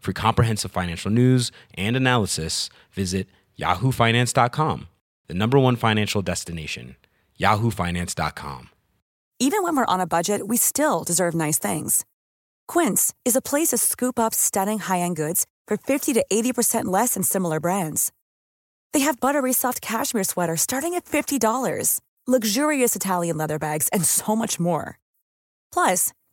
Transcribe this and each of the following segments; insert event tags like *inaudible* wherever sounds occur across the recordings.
For comprehensive financial news and analysis, visit yahoofinance.com, the number one financial destination, yahoofinance.com. Even when we're on a budget, we still deserve nice things. Quince is a place to scoop up stunning high-end goods for 50 to 80% less than similar brands. They have buttery soft cashmere sweaters starting at $50, luxurious Italian leather bags, and so much more. Plus,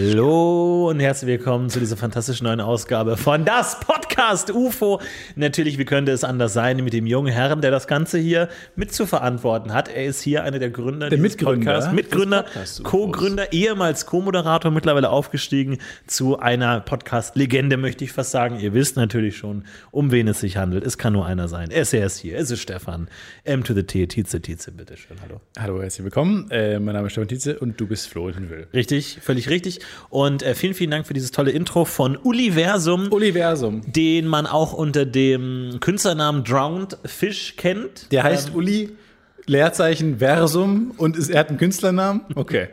Hallo und herzlich willkommen zu dieser fantastischen neuen Ausgabe von Das Podcast UFO. Natürlich, wie könnte es anders sein, mit dem jungen Herrn, der das Ganze hier mit zu verantworten hat. Er ist hier einer der Gründer Der Mitgründer Podcasts, Mitgründer. Co-Gründer, ehemals Co-Moderator, mittlerweile aufgestiegen zu einer Podcast-Legende, möchte ich fast sagen. Ihr wisst natürlich schon, um wen es sich handelt. Es kann nur einer sein. Er ist, er hier. Es ist Stefan. M to the T, Tietze, Tietze, bitteschön. Hallo. Hallo, herzlich willkommen. Äh, mein Name ist Stefan Tietze und du bist Florentin Will. Richtig, völlig richtig. Und äh, vielen, vielen Dank für dieses tolle Intro von Universum, Universum. den man auch unter dem Künstlernamen Drowned Fish kennt. Der heißt Uli, Leerzeichen Versum und ist, er hat einen Künstlernamen? Okay.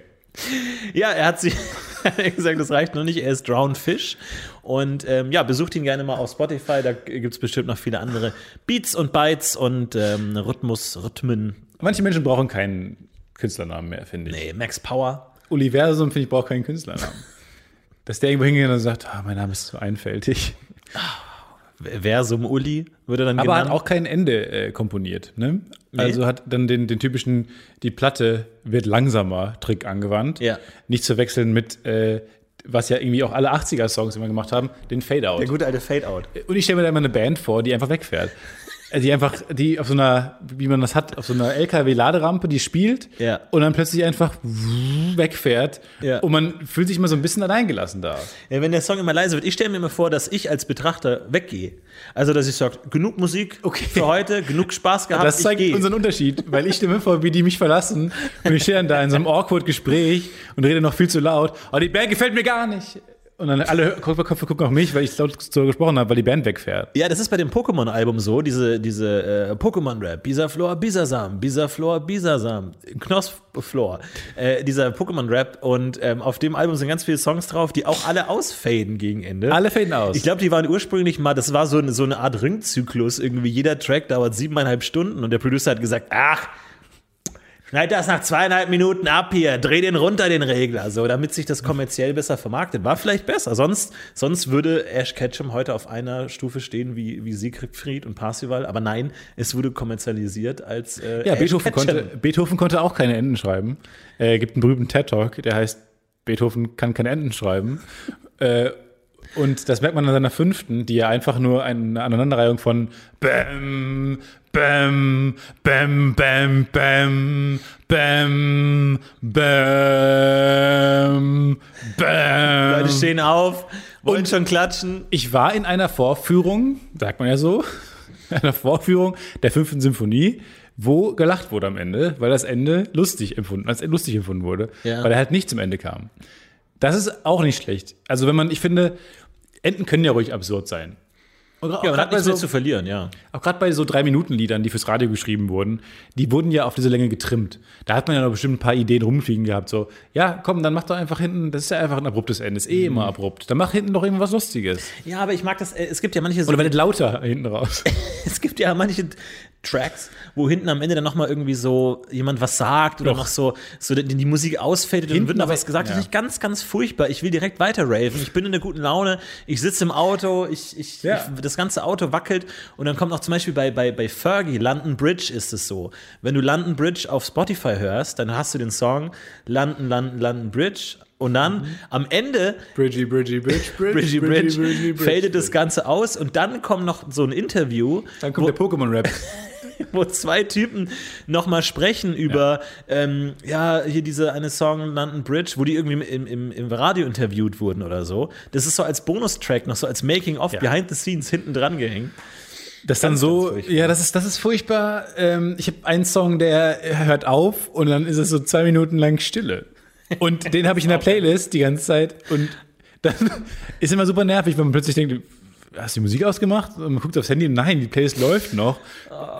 Ja, er hat sich *laughs* gesagt, das reicht noch nicht. Er ist Drowned Fish. Und ähm, ja, besucht ihn gerne mal auf Spotify. Da gibt es bestimmt noch viele andere Beats und Bytes und ähm, Rhythmus, Rhythmen. Manche Menschen brauchen keinen Künstlernamen mehr, finde ich. Nee, Max Power. Universum, finde ich, braucht keinen Künstlernamen. *laughs* Dass der irgendwo hingeht und sagt, ah, mein Name ist zu einfältig. Versum Uli würde dann Aber genannt. hat auch kein Ende äh, komponiert. Ne? Also hat dann den, den typischen, die Platte wird langsamer Trick angewandt. Ja. Nicht zu wechseln mit, äh, was ja irgendwie auch alle 80er-Songs immer gemacht haben, den Fade-Out. der gute alte Fade-Out. Und ich stelle mir da immer eine Band vor, die einfach wegfährt. Äh, Die einfach, die auf so einer, wie man das hat, auf so einer LKW-Laderampe, die spielt Ja. und dann plötzlich einfach wegfährt. Ja. Und man fühlt sich immer so ein bisschen alleingelassen da. Ja, wenn der Song immer leise wird, ich stelle mir immer vor, dass ich als Betrachter weggehe. Also, dass ich sage, genug Musik Okay. für heute, genug Spaß gehabt, Das zeigt unseren Unterschied, weil ich stelle mir vor, wie die mich verlassen und ich stehe dann da in so einem awkward Gespräch und rede noch viel zu laut. Oh, die Band gefällt mir gar nicht. Und dann alle Köpfe gucken auf mich, weil ich laut so gesprochen habe, weil die Band wegfährt. Ja, das ist bei dem Pokémon-Album so, diese, diese äh, Pokémon-Rap, Bisaflor, Bisasam, Bisaflor, Bisasam, Knospflor, äh, dieser Pokémon-Rap und ähm, auf dem Album sind ganz viele Songs drauf, die auch alle ausfaden gegen Ende. Alle faden aus. Ich glaube, die waren ursprünglich mal, das war so eine, so eine Art Ringzyklus, irgendwie jeder Track dauert siebeneinhalb Stunden und der Producer hat gesagt, ach, schneid das nach zweieinhalb Minuten ab hier, dreh den runter, den Regler, so, damit sich das kommerziell besser vermarktet. War vielleicht besser, sonst, sonst würde Ash Ketchum heute auf einer Stufe stehen wie, wie Siegfried und Parsival, aber nein, es wurde kommerzialisiert als äh, Ja, Ash Beethoven Ketchum. konnte, Beethoven konnte auch keine Enden schreiben. Äh, gibt einen berühmten TED-Talk, der heißt Beethoven kann keine Enden schreiben. äh, und das merkt man an seiner fünften, die ja einfach nur eine Aneinanderreihung von Bäm, Bäm, Bäm, Bäm, Bäm, Bäm, Bäm, Bäm. Leute stehen auf, wollen schon klatschen. Ich war in einer Vorführung, sagt man ja so, *laughs* einer Vorführung der fünften Symphonie, wo gelacht wurde am Ende, weil das Ende lustig empfunden, als lustig empfunden wurde, Ja. weil er halt nicht zum Ende kam. Das ist auch nicht schlecht. Also wenn man, ich finde, Enden können ja ruhig absurd sein. Und auch Ja, man hat nichts bei mehr so- zu verlieren, ja. Auch gerade bei so Drei-Minuten-Liedern, die fürs Radio geschrieben wurden, die wurden ja auf diese Länge getrimmt. Da hat man ja noch bestimmt ein paar Ideen rumfliegen gehabt. So, ja, komm, dann mach doch einfach hinten, das ist ja einfach ein abruptes Ende, ist eh immer abrupt. Dann mach hinten doch irgendwas Lustiges. Ja, aber ich mag das, äh, es gibt ja manche so Oder werdet lauter hinten raus. *laughs* es gibt ja manche Tracks, wo hinten am Ende dann nochmal irgendwie so jemand was sagt oder Doch. noch so, so die, die Musik ausfadet und wird noch was gesagt. Das ja. ist ganz, ganz furchtbar. Ich will direkt weiter raven. Ich bin in einer guten Laune. Ich sitze im Auto. Ich, ich, Ja. ich, das ganze Auto wackelt. Und dann kommt auch zum Beispiel bei, bei, bei Fergie, London Bridge ist es so. Wenn du London Bridge auf Spotify hörst, dann hast du den Song London, London, London Bridge. Und dann Mhm. am Ende Bridgie, Bridgie, Bridge, *laughs* Bridgie Bridge, fadet das Ganze aus und dann kommt noch so ein Interview, Dann kommt der Pokémon-Rap. *laughs* wo zwei Typen nochmal sprechen über, ähm, ja, hier diese eine Song London Bridge, wo die irgendwie im, im, im Radio interviewt wurden oder so. Das ist so als Bonustrack, noch so als Making-of, Ja. Behind the Scenes hinten dran gehängt. Das dann Ganz, so, ganz furchtbar. ja, das ist, das ist furchtbar. Ähm, ich habe einen Song, der hört auf und dann ist es so zwei Minuten lang Stille. Und den habe ich in der *laughs* Playlist die ganze Zeit und dann *laughs* ist immer super nervig, wenn man plötzlich denkt, hast du die Musik ausgemacht? Und man guckt aufs Handy nein, die Playlist läuft noch.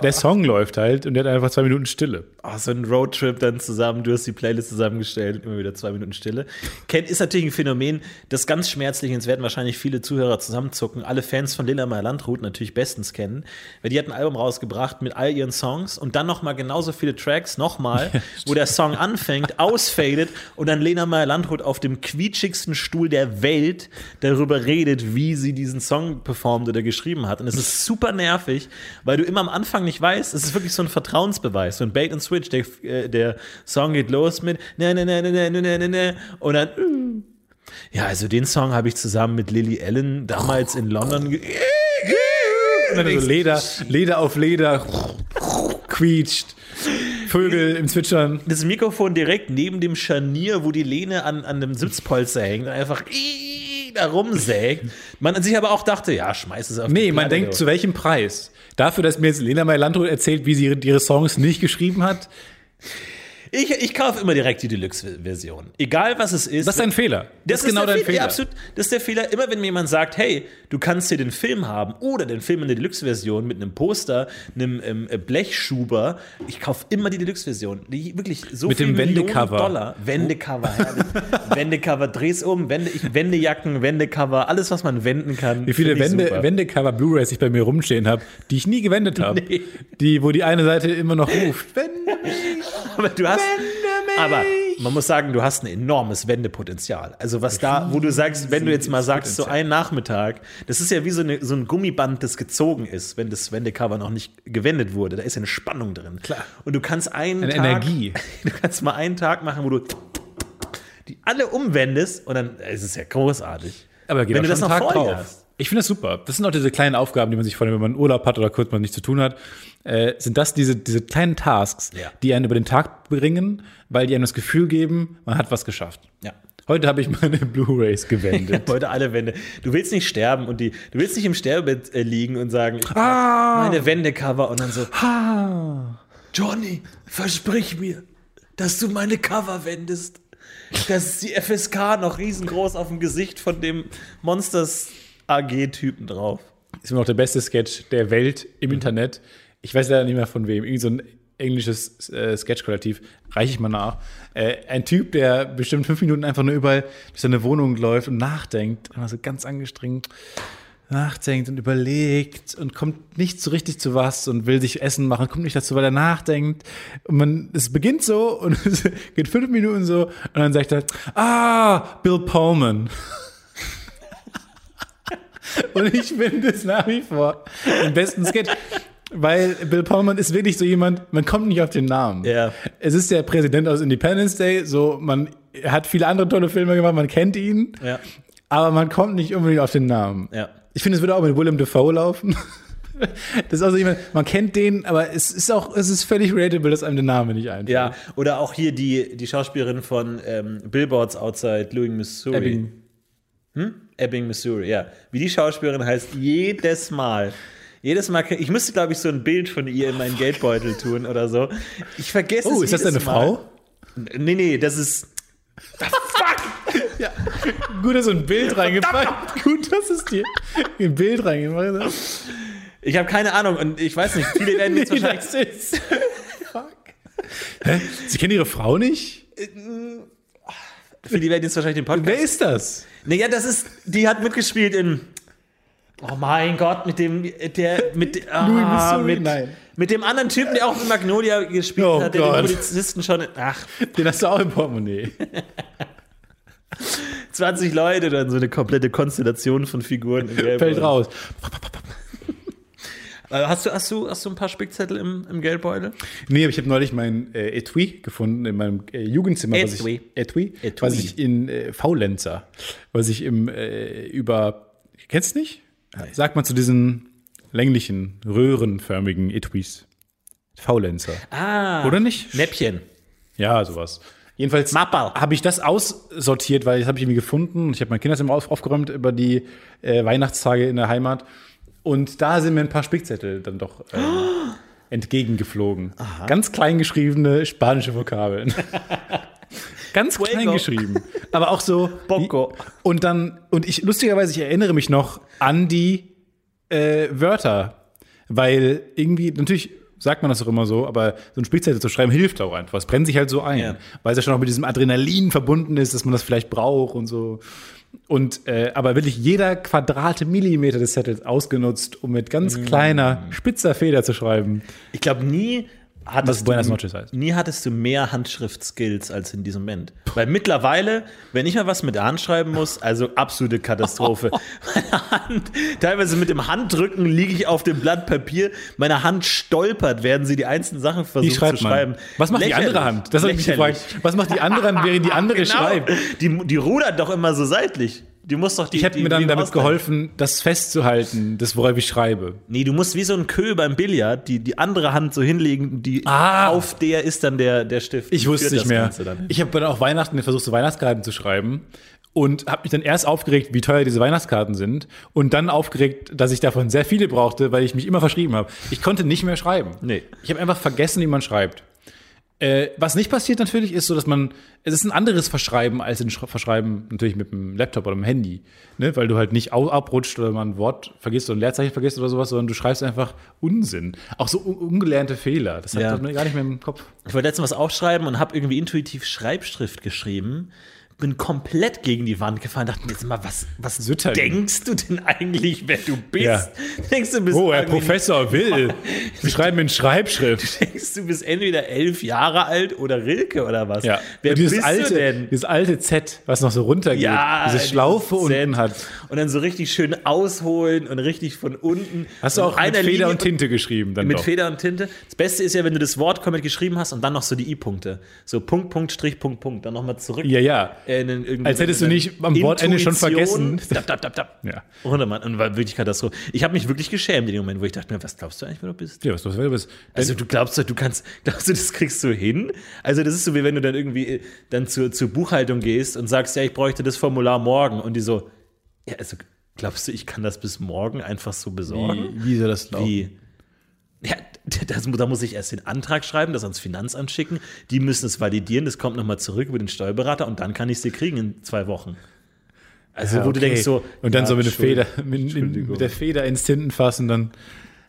Der Song läuft halt und der hat einfach zwei Minuten Stille. Oh, so ein Roadtrip dann zusammen, du hast die Playlist zusammengestellt immer wieder zwei Minuten Stille. Kennt, ist natürlich ein Phänomen, das ganz schmerzlich, und es werden wahrscheinlich viele Zuhörer zusammenzucken, alle Fans von Lilla Meyer Landrut natürlich bestens kennen, weil die hat ein Album rausgebracht mit all ihren Songs und dann nochmal genauso viele Tracks, nochmal, *laughs* wo der Song anfängt, ausfadet und dann Lena Meyer Landrut auf dem quietschigsten Stuhl der Welt darüber redet, wie sie diesen Song performt oder geschrieben hat. Und es ist super nervig, weil du immer am Anfang nicht weißt, es ist wirklich so ein Vertrauensbeweis, so ein Bait and Switch. Der, äh, der Song geht los mit ne, ne, ne, ne, ne, ne, ne, ne, und dann ja, also den Song habe ich zusammen mit Lily Allen damals in London ge Und dann so Leder, Leder auf Leder, quietscht, Vögel im Zwitschern. das Mikrofon direkt neben dem Scharnier, wo die Lehne an, an dem Sitzpolster hängt, einfach da rumsägt. Man sich aber auch dachte, ja, schmeiß es auf Nee, man denkt, zu welchem Preis? Dafür, dass mir jetzt Lena Meyer-Landrut erzählt, wie sie ihre Songs nicht geschrieben hat, Ich, ich kaufe immer direkt die Deluxe-Version. Egal was es ist. das ist ein Fehler. Das, ist genau dein Fehler. Fehler. Absolut. Das ist der Fehler. Immer wenn mir jemand sagt, hey, du kannst hier den Film haben oder den Film in der Deluxe-Version mit einem Poster, einem ähm, Blechschuber, ich kaufe immer die Deluxe-Version. Die wirklich so Mit viel dem Millionen Wendecover. Dollar. Wendecover, herrlich. Wendecover, dreh's um, Wende, ich, Wendejacken, Wendecover, alles, was man wenden kann. Wie viele Wende. Wendecover Blu-rays ich bei mir rumstehen habe, die ich nie gewendet habe. *laughs* Nee. Die, wo die eine Seite immer noch ruft. Wende *laughs* Aber du hast, mich. aber man muss sagen, du hast ein enormes Wendepotenzial. Also was da, wo du sagst, wenn du jetzt mal sagst, so ein Nachmittag, das ist ja wie so, eine, so ein Gummiband, das gezogen ist, wenn das Wendecover noch nicht gewendet wurde. Da ist ja eine Spannung drin. Klar. Und du kannst einen Eine Tag, Energie. *laughs* Du kannst mal einen Tag machen, wo du die alle umwendest und dann ist es ja großartig. Aber geht wenn auch du das noch einen Tag vor dir drauf. hast. Ich finde das super. Das sind auch diese kleinen Aufgaben, die man sich vornimmt, wenn man Urlaub hat oder kurz mal nichts zu tun hat. Äh, sind das diese, diese kleinen Tasks, Ja. die einen über den Tag bringen, weil die einem das Gefühl geben, man hat was geschafft. Ja. Heute habe ich meine *laughs* Blu-rays gewendet. *laughs* Heute alle Wände. Du willst nicht sterben und die, du willst nicht im Sterbebett äh, liegen und sagen, ich ah. meine Wendecover und dann so, Johnny, versprich mir, dass du meine Cover wendest. Das ist die FSK noch riesengroß auf dem Gesicht von dem Monsters AG-Typen drauf. ist immer noch der beste Sketch der Welt im Internet. Ich weiß leider nicht mehr von wem. Irgend so ein englisches äh, Sketch-Kollektiv. Reiche ich mal nach. Äh, ein Typ, der bestimmt fünf Minuten einfach nur überall durch seine Wohnung läuft und nachdenkt. Immer so ganz angestrengt nachdenkt und überlegt und kommt nicht so richtig zu was und will sich Essen machen, kommt nicht dazu, weil er nachdenkt. Und man, es beginnt so und *laughs* es geht fünf Minuten so und dann sagt er, ah, Bill Pullman. *laughs* Und ich finde es nach wie vor den besten Sketch. Weil Bill Pullman ist wirklich so jemand, man kommt nicht auf den Namen. Ja. Es ist der Präsident aus Independence Day, so man hat viele andere tolle Filme gemacht, man kennt ihn, Ja. aber man kommt nicht unbedingt auf den Namen. Ja. Ich finde, es würde auch mit Willem Dafoe laufen. Das ist auch so jemand, man kennt den, aber es ist auch, es ist völlig relatable, dass einem der Name nicht einfällt. Ja, oder auch hier die, die Schauspielerin von ähm, Billboards Outside Louis, Missouri. Ebbing. Ebbing, Missouri, ja. Wie die Schauspielerin heißt, jedes Mal. Jedes Mal, ich müsste, glaube ich, so ein Bild von ihr in meinen Geldbeutel tun oder so. Ich vergesse es Oh, ist das deine Mal. Frau? Nee, nee, das ist. Ah, fuck! *laughs* Ja. Gut, dass du ein Bild reingepackt Gut, dass es dir ein Bild reingemacht hast. Ich habe keine Ahnung und ich weiß nicht, viele werden jetzt *laughs* Nee, wahrscheinlich. das ist. Fuck. Hä? Sie kennen ihre Frau nicht? Viele werden jetzt wahrscheinlich den Podcast. Wer ist das? Naja, das ist, die hat mitgespielt in. Oh mein Gott, mit dem, der, mit, *laughs* ah, mit, Nein. mit dem anderen Typen, der auch in Magnolia gespielt Oh hat, der Gott. den Polizisten schon, ach, Den hast du auch im Portemonnaie. *laughs* 20 Leute, dann so eine komplette Konstellation von Figuren. Fällt raus. Äh, Hast du, hast du, hast du ein paar Spickzettel im, im Geldbeutel? Nee, aber ich habe neulich mein äh, Etui gefunden in meinem äh, Jugendzimmer. Was Etui. ich, Etui, Etui. Was ich in äh, Faulenzer, was ich im äh, über, kennst du nicht? Sagt man zu diesen länglichen, röhrenförmigen Etuis. Faulenzer. Ah. Oder nicht? Näppchen. Ja, sowas. Jedenfalls habe ich das aussortiert, weil das habe ich irgendwie gefunden. Ich habe mein Kinderzimmer auf, aufgeräumt über die äh, Weihnachtstage in der Heimat. Und da sind mir ein paar Spickzettel dann doch ähm, *gasps* entgegengeflogen. Ganz klein geschriebene spanische Vokabeln. *laughs* Ganz klein Fuego. geschrieben. Aber auch so. *laughs* Poco. Und dann, und ich, lustigerweise, ich erinnere mich noch an die äh, Wörter. Weil irgendwie, natürlich sagt man das auch immer so, aber so ein Spickzettel zu schreiben hilft auch einfach. Es brennt sich halt so ein. Ja. Weil es ja schon auch mit diesem Adrenalin verbunden ist, dass man das vielleicht braucht und so. Und äh, aber wirklich jeder Quadrate Millimeter des Zettels ausgenutzt, um mit ganz Mm. kleiner, spitzer Feder zu schreiben. Ich glaube, nie Was hattest, Buenas du, noches heißt. nie hattest du mehr Handschrift-Skills als in diesem Moment. Weil mittlerweile, wenn ich mal was mit der Hand schreiben muss, also absolute Katastrophe. *laughs* Meine Hand, teilweise mit dem Handdrücken liege ich auf dem Blatt Papier, meine Hand stolpert, werden sie die einzelnen Sachen versuchen zu man? schreiben. Was macht die Lächerlich. andere Hand? Das habe ich mich gefragt. Was macht die andere Hand, während die andere *laughs* Genau. schreibt? Die, die rudert doch immer so seitlich. Die muss doch die. Ich hätte mir dann damit geholfen, das festzuhalten, das worauf ich schreibe. Nee, du musst wie so ein Kö beim Billard die, die andere Hand so hinlegen, die Ah. auf der ist dann der, der Stift. Ich wusste nicht mehr. Ich habe dann auch Weihnachten versucht, so Weihnachtskarten zu schreiben und habe mich dann erst aufgeregt, wie teuer diese Weihnachtskarten sind und dann aufgeregt, dass ich davon sehr viele brauchte, weil ich mich immer verschrieben habe. Ich konnte nicht mehr schreiben. Nee. Ich habe einfach vergessen, wie man schreibt. Äh, was nicht passiert natürlich ist so, dass man, es ist ein anderes Verschreiben als ein Verschreiben natürlich mit dem Laptop oder dem Handy, ne? weil du halt nicht abrutscht oder mal ein Wort vergisst oder ein Leerzeichen vergisst oder sowas, sondern du schreibst einfach Unsinn. Auch so un ungelernte Fehler. Das hat Ja. man gar nicht mehr im Kopf. Ich wollte letztens was aufschreiben und habe irgendwie intuitiv Schreibschrift geschrieben. Bin komplett gegen die Wand gefahren, dachte mir jetzt mal, was, was Sütterling. denkst du denn eigentlich, wer du bist? Ja. Denkst du, bist Oh, Herr Professor Will, *laughs* wir schreiben in Schreibschrift. Denkst du, bist entweder elf Jahre alt oder Rilke oder was? Ja. Wer Und dieses bist alte, du denn? Dieses alte Z, was noch so runtergeht, Ja, diese dieses Schlaufe Z. unten hat. Und dann so richtig schön ausholen und richtig von unten. Hast du auch mit Feder und Tinte geschrieben dann Mit doch. Feder und Tinte. Das Beste ist ja, wenn du das Wort komplett geschrieben hast und dann noch so die I-Punkte. So Punkt, Punkt, Strich, Punkt, Punkt. Dann nochmal zurück. Ja, ja. Äh, irgendwie Als hättest du nicht am Wortende schon vergessen. Dab, dab, dab, dab. Ja. Ohne Mann. Und war wirklich Katastrophe. Ich habe mich wirklich geschämt in dem Moment, wo ich dachte mir, was glaubst du eigentlich, wer du bist? Ja, was los, wer du bist. Also du glaubst du kannst, glaubst du, das kriegst du hin? Also das ist so, wie wenn du dann irgendwie äh, dann zur, zur Buchhaltung gehst und sagst, ja, ich bräuchte das Formular morgen. Und die so, ja, also glaubst du, ich kann das bis morgen einfach so besorgen? wie, wie soll das laufen? Wie? Ja, das, da muss ich erst den Antrag schreiben, das ans Finanzamt schicken. Die müssen es validieren, das kommt nochmal zurück über den Steuerberater und dann kann ich es dir kriegen in zwei Wochen. Also, Ja, wo du okay. denkst so. Und dann ja, so mit, der Feder, mit, mit, der Feder ins Tintenfassen dann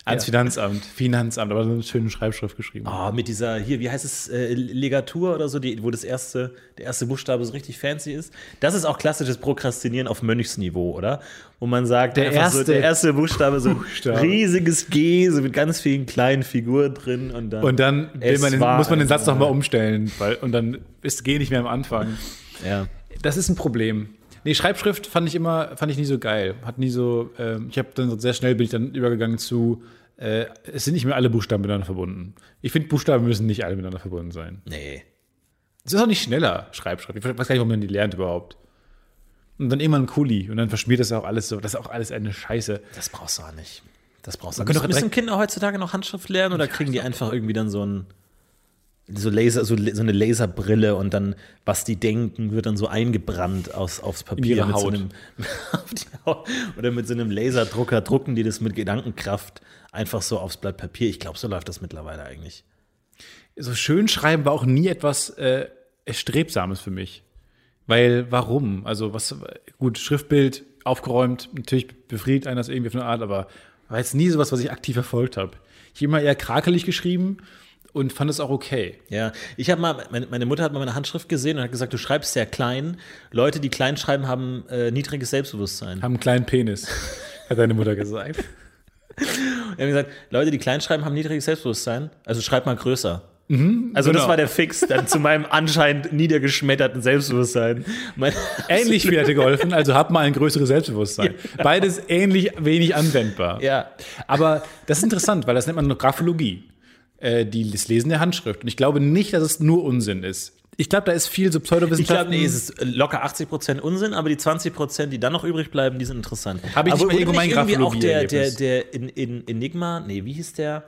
ans Ja. Finanzamt. Finanzamt, aber so eine schöne Schreibschrift geschrieben. Ah, mit dieser, hier, wie heißt es, äh, Legatur oder so, die, wo das erste, der erste Buchstabe so richtig fancy ist. Das ist auch klassisches Prokrastinieren auf Mönchsniveau, oder? Wo man sagt, Der einfach so, erste der erste Buchstabe, so Buchstabe. riesiges G, so mit ganz vielen kleinen Figuren drin und dann. Und dann man den, muss man den Satz nochmal umstellen, weil, und dann ist G nicht mehr am Anfang. Ja. Das ist ein Problem. Nee, Schreibschrift fand ich immer, fand ich nie so geil. Hat nie so, ähm, ich habe dann sehr schnell bin ich dann übergegangen zu, äh, es sind nicht mehr alle Buchstaben miteinander verbunden. Ich finde, Buchstaben müssen nicht alle miteinander verbunden sein. Nee. Es ist auch nicht schneller, Schreibschrift. Ich weiß gar nicht, warum man die lernt überhaupt. Und dann immer ein Kuli und dann verschmiert das auch alles so. Das ist auch alles eine Scheiße. Das brauchst du auch nicht. Das brauchst du könnte nicht. doch Müssen Kinder heutzutage noch Handschrift lernen oder kriegen die einfach irgendwie dann so ein so Laser, so, so eine Laserbrille und dann, was die denken, wird dann so eingebrannt aus, aufs Papier. mit So Haut. einem, *laughs* auf die Haut. Oder mit so einem Laserdrucker drucken die das mit Gedankenkraft einfach so aufs Blatt Papier. Ich glaube, so läuft das mittlerweile eigentlich. So schön schreiben war auch nie etwas äh, Erstrebsames für mich. Weil, warum? Also, was, gut, Schriftbild aufgeräumt, natürlich befriedigt einen das irgendwie auf eine Art, aber war jetzt nie sowas, was ich aktiv verfolgt habe. Ich habe immer eher krakelig geschrieben und fand es auch okay. Ja, ich habe mal, meine, meine Mutter hat mal meine Handschrift gesehen und hat gesagt, du schreibst sehr klein. Leute, die klein schreiben, haben äh, niedriges Selbstbewusstsein. Haben einen kleinen Penis, *laughs* hat deine Mutter gesagt. Wir haben gesagt, Leute, die klein schreiben, haben niedriges Selbstbewusstsein. Also schreib mal größer. also das genau. war der Fix dann zu meinem anscheinend niedergeschmetterten Selbstbewusstsein. Mein, *laughs* Ähnlich viel hätte geholfen, also hab mal ein größeres Selbstbewusstsein. Beides ähnlich wenig anwendbar. ja. Aber das ist interessant, weil das nennt man Graphologie. Äh, die, das Lesen der Handschrift. Und ich glaube nicht, dass es nur Unsinn ist. Ich glaube, da ist viel so Ich glaube, Pseudowissenschaft. nee, es ist locker 80% Unsinn, aber die 20%, die dann noch übrig bleiben, die sind interessant. Habe ich aber nicht mal irgendwie auch der, der, der in, in Enigma, nee, wie hieß der?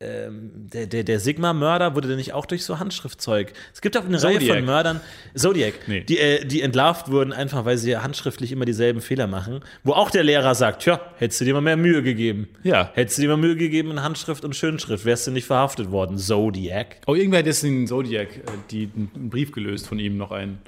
Ähm, der, der, der Sigma-Mörder wurde der nicht auch durch so Handschriftzeug. Es gibt auch eine Reihe Zodiac. von Mördern, Zodiac, Nee. die, äh, die entlarvt wurden, einfach weil sie handschriftlich immer dieselben Fehler machen. Wo auch der Lehrer sagt: Tja, hättest du dir mal mehr Mühe gegeben. Ja. Hättest du dir mal Mühe gegeben in Handschrift und Schönschrift, wärst du nicht verhaftet worden. Zodiac. Oh, irgendwer hat jetzt in Zodiac äh, die, einen Brief gelöst von ihm, noch einen.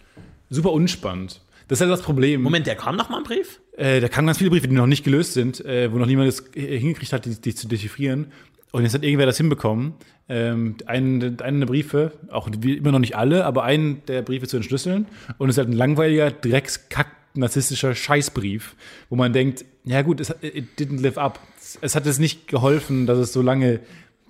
Super unspannend. Das ist ja das Problem. Moment, der kam noch mal ein Brief? Äh, da kamen ganz viele Briefe, die noch nicht gelöst sind, äh, wo noch niemand es äh, hingekriegt hat, die, die zu dechiffrieren. Und jetzt hat irgendwer das hinbekommen. Ähm, einen, einen der Briefe, auch immer noch nicht alle, aber einen der Briefe zu entschlüsseln. Und es ist halt ein langweiliger, dreckskack narzisstischer Scheißbrief, wo man denkt, ja gut, es it didn't live up. Es hat es nicht geholfen, dass es so lange.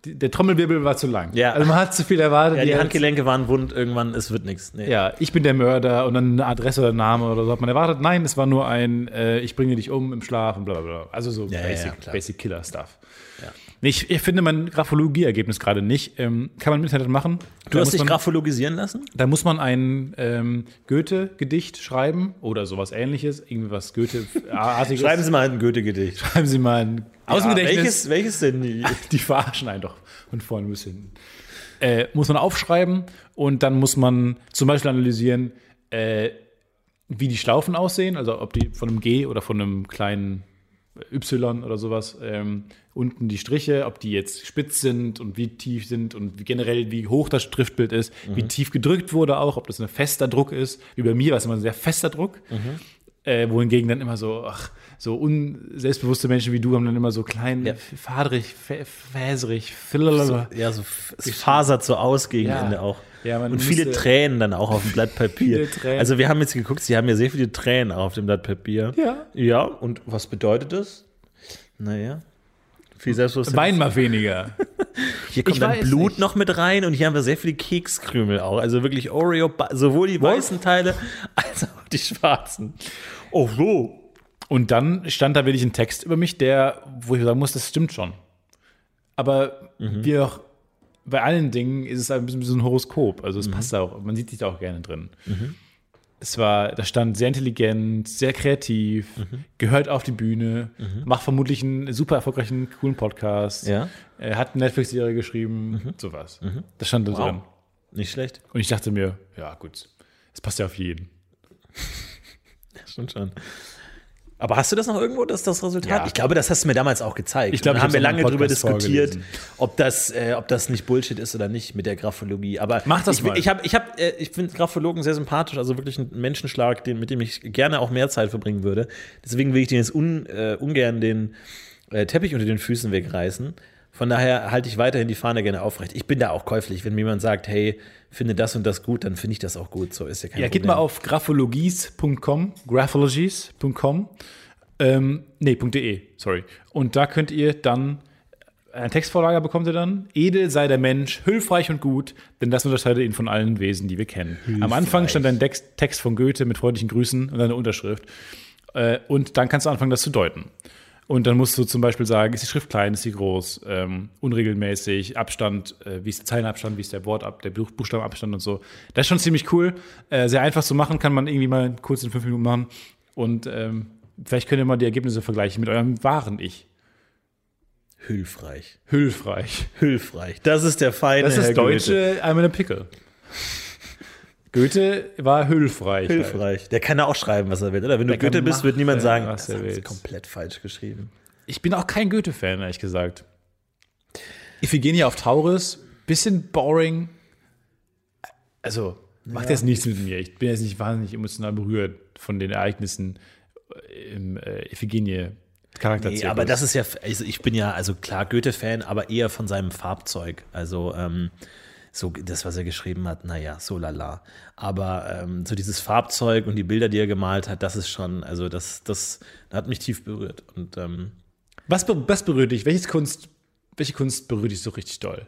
Der Trommelwirbel war zu lang. Ja. Also man hat zu viel erwartet. Ja, die jetzt- Handgelenke waren wund, irgendwann, es wird nichts. Nee. ja, ich bin der Mörder und dann eine Adresse oder Name oder so hat man erwartet. Nein, es war nur ein, äh, ich bringe dich um im Schlaf und bla bla bla. Also so Ja, Basic, ja. Basic Killer Stuff. Nee, ich, ich finde mein Graphologie-Ergebnis gerade nicht. Ähm, kann man im Internet machen. Du da hast dich man, graphologisieren lassen? Da muss man ein ähm, Goethe-Gedicht schreiben oder sowas ähnliches, irgendwie was Goethe-artiges. *laughs* Schreiben Sie mal ein Goethe-Gedicht. Schreiben Sie mal ein dem Ja, welches, welches denn? die? *laughs* Die verarschen einen doch von vorne bis hinten. Äh, muss man aufschreiben und dann muss man zum Beispiel analysieren, äh, wie die Schlaufen aussehen, also ob die von einem G oder von einem kleinen Y oder sowas, ähm, unten die Striche, ob die jetzt spitz sind und wie tief sind und wie generell wie hoch das Schriftbild ist, wie tief gedrückt wurde auch, ob das ein fester Druck ist, wie bei mir war es immer ein sehr fester Druck. Äh, wohingegen dann immer so, ach, so unselbstbewusste Menschen wie du haben dann immer so klein, Ja. faderig, fä- fäserig, filalala. Ja, so es fasert so aus gegen Ja. Ende auch. Ja, Und viele Tränen dann auch auf dem *laughs* Blatt Papier. Also wir haben jetzt geguckt, sie haben ja sehr viele Tränen auf dem Blatt Papier. Ja. Ja, und was bedeutet das? Naja, viel Selbstbewusstsein. Wein mal weniger. *laughs* Hier kommt Ich dann Blut nicht. noch mit rein und hier haben wir sehr viele Kekskrümel auch. Also wirklich Oreo, sowohl die weißen Teile als auch die schwarzen. Oh so. Und dann stand da wirklich ein Text über mich, der, wo ich sagen muss, das stimmt schon. Aber wie auch bei allen Dingen ist es ein bisschen so ein Horoskop. Also es passt auch, man sieht sich da auch gerne drin. Es war, da stand sehr intelligent, sehr kreativ, gehört auf die Bühne, macht vermutlich einen super erfolgreichen, coolen Podcast. Ja. Er hat eine Netflix-Serie geschrieben, sowas. Das stand da drin. Nicht schlecht. Und ich dachte mir, ja gut, es passt ja auf jeden. *laughs* Stimmt schon. Aber hast du das noch irgendwo, das das Resultat? Ja. Ich glaube, das hast du mir damals auch gezeigt. Ich glaube, haben wir lange Podcast diskutiert, vorgelesen. ob das, äh, ob das nicht Bullshit ist oder nicht mit der Graphologie. Aber Mach das ich, mal. Ich, hab, ich, hab, äh, ich finde Graphologen sehr sympathisch, also wirklich ein Menschenschlag, den, mit dem ich gerne auch mehr Zeit verbringen würde. Deswegen will ich den jetzt un, äh, ungern den äh, Teppich unter den Füßen wegreißen. Von daher halte ich weiterhin die Fahne gerne aufrecht. Ich bin da auch käuflich. Wenn mir jemand sagt, hey, finde das und das gut, dann finde ich das auch gut. So ist ja kein Ja, Problem. geht mal auf graphologies.com, graphologies.com, ähm, nee, .de, sorry. Und da könnt ihr dann, eine Textvorlage bekommt ihr dann, edel sei der Mensch, hilfreich und gut, denn das unterscheidet ihn von allen Wesen, die wir kennen. Am Anfang stand ein Text von Goethe mit freundlichen Grüßen und eine Unterschrift. Äh, und dann kannst du anfangen, das zu deuten. Und dann musst du zum Beispiel sagen, ist die Schrift klein, ist sie groß, ähm, unregelmäßig, Abstand, äh, wie ist der Zeilenabstand, wie ist der Wortab, der Buch- Buchstabenabstand und so. Das ist schon ziemlich cool. Äh, sehr einfach zu machen, kann man irgendwie mal kurz in fünf Minuten machen. Und ähm, vielleicht könnt ihr mal die Ergebnisse vergleichen mit eurem wahren Ich. Hilfreich. Hilfreich. Hilfreich. Das ist der feine Das ist Herr das Goethe. deutsche I'm in a pickle. Goethe war hilfreich. Hilfreich. Der kann ja auch schreiben, was er will, oder? Wenn du Der kann Goethe bist, wird niemand sagen, was das er ist will. komplett falsch geschrieben. Ich bin auch kein Goethe-Fan, ehrlich gesagt. Iphigenie auf Tauris, bisschen boring. Also, macht jetzt nichts mit mir. Ich bin jetzt nicht wahnsinnig emotional berührt von den Ereignissen äh, im äh, Iphigenie. Charakterzirkus. Nee, aber das ist ja, also ich bin ja, also klar, Goethe-Fan, aber eher von seinem Farbzeug. Also, ähm, so das, was er geschrieben hat, naja, so lala. Aber ähm, so dieses Farbzeug und die Bilder, die er gemalt hat, das ist schon, also das, das hat mich tief berührt. Und ähm, was, was berührt dich? Welches Kunst, welche Kunst berührt dich so richtig doll?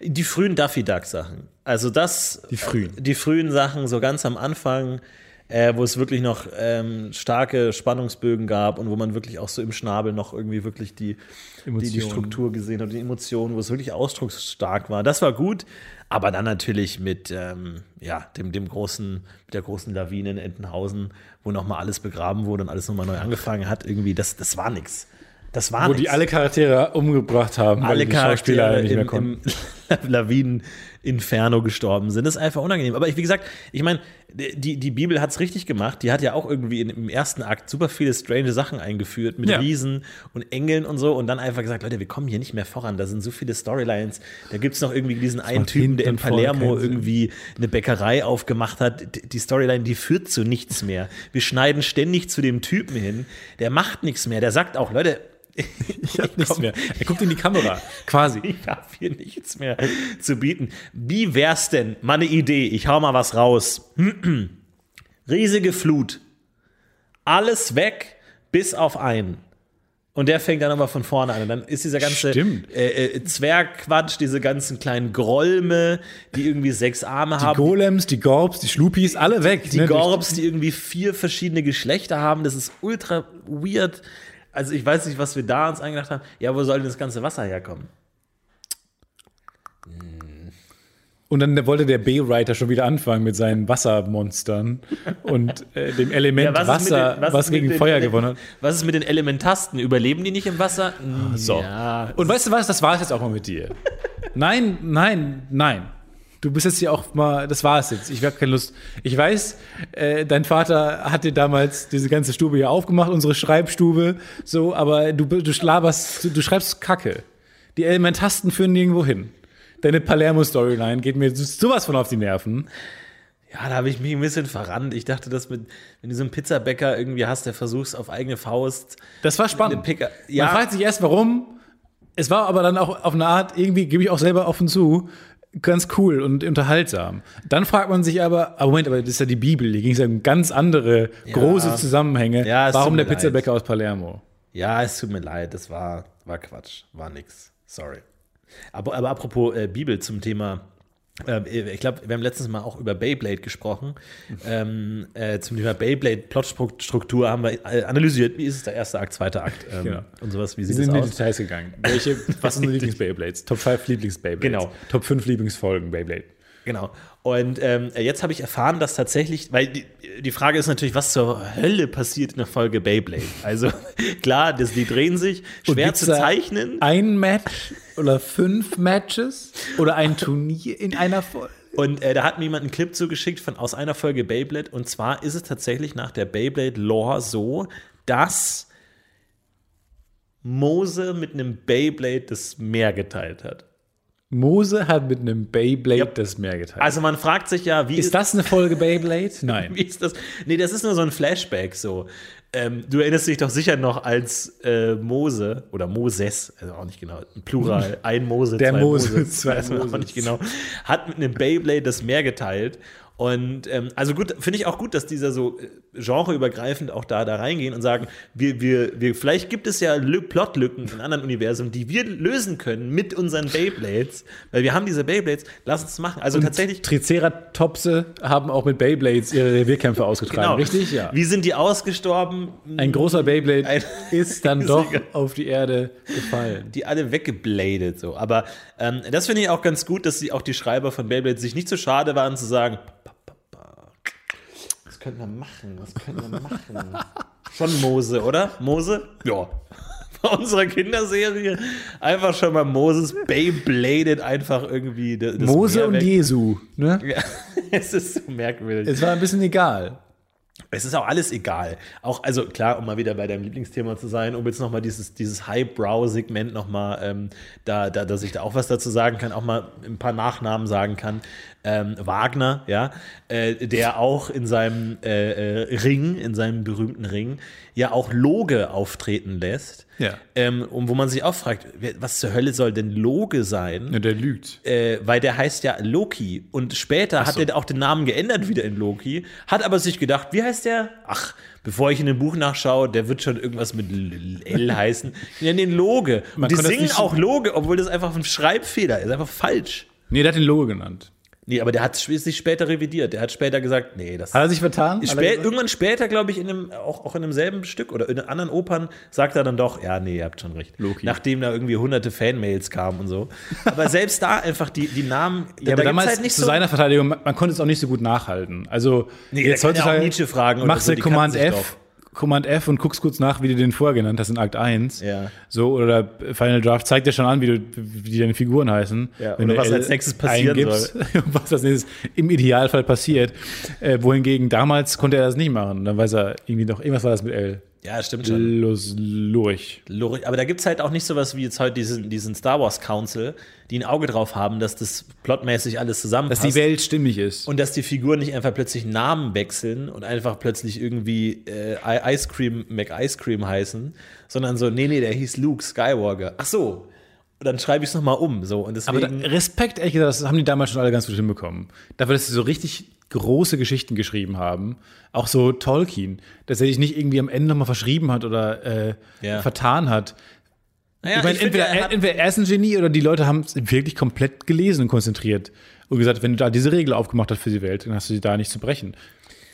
die frühen Daffy Duck Sachen. Also das. Die frühen. Die frühen Sachen, so ganz am Anfang, äh, wo es wirklich noch ähm, starke Spannungsbögen gab und wo man wirklich auch so im Schnabel noch irgendwie wirklich die, die, die. Struktur gesehen hat, die Emotionen, wo es wirklich ausdrucksstark war. Das war gut, aber dann natürlich mit ähm, ja, dem, dem großen, mit der großen Lawine in Entenhausen, wo nochmal alles begraben wurde und alles nochmal neu angefangen hat, irgendwie, das, das war nix. Das war Wo nix die alle Charaktere umgebracht haben, weil alle die Schauspieler Charaktere nicht mehr im, konnten. im *laughs* Lawinen-Inferno gestorben sind. Das ist einfach unangenehm. Aber ich, wie gesagt, ich meine, die, die Bibel hat es richtig gemacht. Die hat ja auch irgendwie im ersten Akt super viele strange Sachen eingeführt mit Ja. Riesen und Engeln und so und dann einfach gesagt, Leute, wir kommen hier nicht mehr voran. Da sind so viele Storylines. Da gibt es noch irgendwie diesen einen macht Typen, der in Palermo irgendwie eine Bäckerei aufgemacht hat. Die Storyline, die führt zu nichts mehr. Wir schneiden ständig zu dem Typen hin. Der macht nichts mehr. Der sagt auch, Leute, Ich *laughs* hab nichts mehr. Er guckt in die Kamera, quasi. ich habe hier nichts mehr zu bieten. Wie wär's denn? Mal eine Idee. Ich hau mal was raus. *clears throat* Riesige Flut. Alles weg, bis auf einen. Und der fängt dann aber von vorne an. Und dann ist dieser ganze äh, äh, Zwergquatsch, diese ganzen kleinen Grolme, die irgendwie sechs Arme Die haben. Golems, die Gorbs, die Schlupis, alle weg. die ne? Gorbs, die irgendwie vier verschiedene Geschlechter haben. Das ist ultra weird. Also ich weiß nicht, was wir da uns eingedacht haben. Ja, wo soll denn das ganze Wasser herkommen? Und dann wollte der B-Writer schon wieder anfangen mit seinen Wassermonstern *laughs* und äh, dem Element Ja, Wasser, den- was, was gegen den Feuer gewonnen hat. Was ist mit den Elementasten? Überleben die nicht im Wasser? So. Ja. Und weißt du was, das war es jetzt auch mal mit dir. *laughs* nein, nein, nein. Du bist jetzt hier auch mal, das war es jetzt. Ich habe keine Lust. Ich weiß, äh, dein Vater hat dir damals diese ganze Stube hier aufgemacht, unsere Schreibstube, so, aber du, du schlaberst, du, schreibst Kacke. Die Elementasten führen nirgendwo hin. Deine Palermo-Storyline geht mir sowas von auf die Nerven. ja, da habe ich mich ein bisschen verrannt. Ich dachte, dass mit, wenn du so einen Pizzabäcker irgendwie hast, der versuchst auf eigene Faust. Das war spannend. Ja. Man fragt sich erst, warum. Es war aber dann auch auf eine Art, irgendwie gebe ich auch selber offen zu, ganz cool und unterhaltsam. Dann fragt man sich aber, ah, Moment, aber das ist ja die Bibel, hier ging es ja um ganz andere große Zusammenhänge. Ja, warum der leid. Pizzabäcker aus Palermo? Ja, es tut mir leid, das war, war Quatsch. War nix. Sorry. Aber, aber apropos äh, Bibel zum Thema. Äh, Ich glaube, wir haben letztens mal auch über Beyblade gesprochen. Ähm, äh, zum Thema Beyblade-Plotstruktur haben wir äh, analysiert. Wie ist es der erste Akt, zweiter Akt ähm, Genau. und sowas? Wie Wir sieht sind es in die? Details gegangen. Welche, was sind die Lieblings-Beyblades? Top 5 Lieblings-Beyblades. Genau. Top 5 Lieblingsfolgen Beyblade. Genau. Und ähm, jetzt habe ich erfahren, dass tatsächlich, weil die, die Frage ist natürlich, was zur Hölle passiert in der Folge Beyblade? Also *laughs* klar, das, die drehen sich, schwer zu zeichnen. Ein Match oder fünf Matches oder ein *laughs* Turnier in einer Folge? Und äh, da hat mir jemand einen Clip zugeschickt von aus einer Folge Beyblade. Und zwar ist es tatsächlich nach der Beyblade-Lore so, dass Mose mit einem Beyblade das Meer geteilt hat. Mose hat mit einem Beyblade Ja. das Meer geteilt. Also man fragt sich ja, wie ist das eine Folge Beyblade? *laughs* Nein. Wie ist das? Nee, das ist nur so ein Flashback so. Ähm, du erinnerst dich doch sicher noch, als äh, Mose oder Moses, also auch nicht genau, Plural, *laughs* ein Mose, Der zwei Mose, *laughs* Moses, zwei weiß man auch Moses. nicht genau, hat mit einem Beyblade das Meer geteilt. Und ähm, also gut, finde ich auch gut, dass dieser so äh, genreübergreifend auch da, da reingehen und sagen, wir, wir, wir, vielleicht gibt es ja Lü Plotlücken in anderen Universen, die wir lösen können mit unseren Beyblades, weil wir haben diese Beyblades, lass uns machen. Also tatsächlich, Triceratopse haben auch mit Beyblades ihre Revierkämpfe *laughs* ausgetragen, genau. richtig? Ja. Wie sind die ausgestorben? Ein großer Beyblade Ein *laughs* ist dann *laughs* doch auf die Erde gefallen. die alle weggebladet so. Aber ähm, das finde ich auch ganz gut, dass sie auch die Schreiber von Beyblade sich nicht so schade waren zu sagen, "Pa, pa, pa, was können wir machen? Was können wir machen? *laughs* Schon Mose, oder? Mose? Ja. *laughs* Bei unserer Kinderserie einfach schon mal Moses Beybladet einfach irgendwie das Mose Meer und weg. Jesu. Ne? *laughs* Ja, es ist so merkwürdig. Es war ein bisschen egal. Es ist auch alles egal. Auch, also klar, um mal wieder bei deinem Lieblingsthema zu sein, um jetzt nochmal dieses, dieses Highbrow-Segment nochmal, ähm, da, da, dass ich da auch was dazu sagen kann, auch mal ein paar Nachnamen sagen kann. Ähm, Wagner, ja, äh, der auch in seinem äh, äh, Ring, in seinem berühmten Ring, ja auch Loge auftreten lässt. Ja. Ähm, und wo man sich auch fragt, was zur Hölle soll denn Loge sein? Ja, der lügt. äh, weil der heißt ja Loki. Und später hat er auch den Namen geändert wieder in Loki, hat aber sich gedacht, wie heißt der? Ach, bevor ich in dem Buch nachschaue, der wird schon irgendwas mit L heißen. Ich nenne den Loge. Und Man die singen so- auch Loge, obwohl das einfach ein Schreibfehler ist, einfach falsch. Nee, der hat den Logo genannt. Nee, aber der hat sich später revidiert. Der hat später gesagt, nee, das Hat er sich vertan? Er Spä irgendwann später, glaube ich, in einem, auch, auch in demselben Stück oder in anderen Opern sagt er dann doch, ja, nee, ihr habt schon recht. Loki. Nachdem da irgendwie hunderte Fanmails kamen und so. Aber selbst da einfach die, die Namen, Ja, aber gibt's damals halt nicht zu so. seiner Verteidigung, man, man konnte es auch nicht so gut nachhalten. Also Nee, der kann ja Nietzsche fragen machst so, du Command F, Command F und guckst kurz nach, wie du den vorher genannt hast in Akt 1. Ja. So, oder Final Draft zeigt dir schon an, wie, du, wie deine Figuren heißen. Ja, Wenn du was L als nächstes passieren eingibst, *laughs* was als nächstes im Idealfall passiert. Äh, wohingegen damals konnte er das nicht machen. Dann weiß er irgendwie noch, irgendwas war das mit L. Ja, stimmt schon. Los, Lurch. Lurch. Aber da gibt es halt auch nicht sowas wie jetzt heute diesen, diesen Star Wars Council, die ein Auge drauf haben, dass das plotmäßig alles Dass zusammenpasst. die Welt stimmig ist. Und dass die Figuren nicht einfach plötzlich Namen wechseln und einfach plötzlich irgendwie äh, Ice Cream McIce Cream heißen, sondern so, nee, nee, der hieß Luke Skywalker. Ach so. Und dann schreibe ich es nochmal um. So. Und Aber da, deswegen. Respekt, ehrlich gesagt, das haben die damals schon alle ganz gut hinbekommen. Dafür, dass sie so richtig große Geschichten geschrieben haben. Auch so Tolkien, dass er sich nicht irgendwie am Ende nochmal verschrieben hat oder äh, Ja. vertan hat. naja, ich meine, entweder, er entweder er ist ein Genie oder die Leute haben es wirklich komplett gelesen und konzentriert. Und gesagt, wenn du da diese Regel aufgemacht hast für die Welt, dann hast du sie da nicht zu brechen.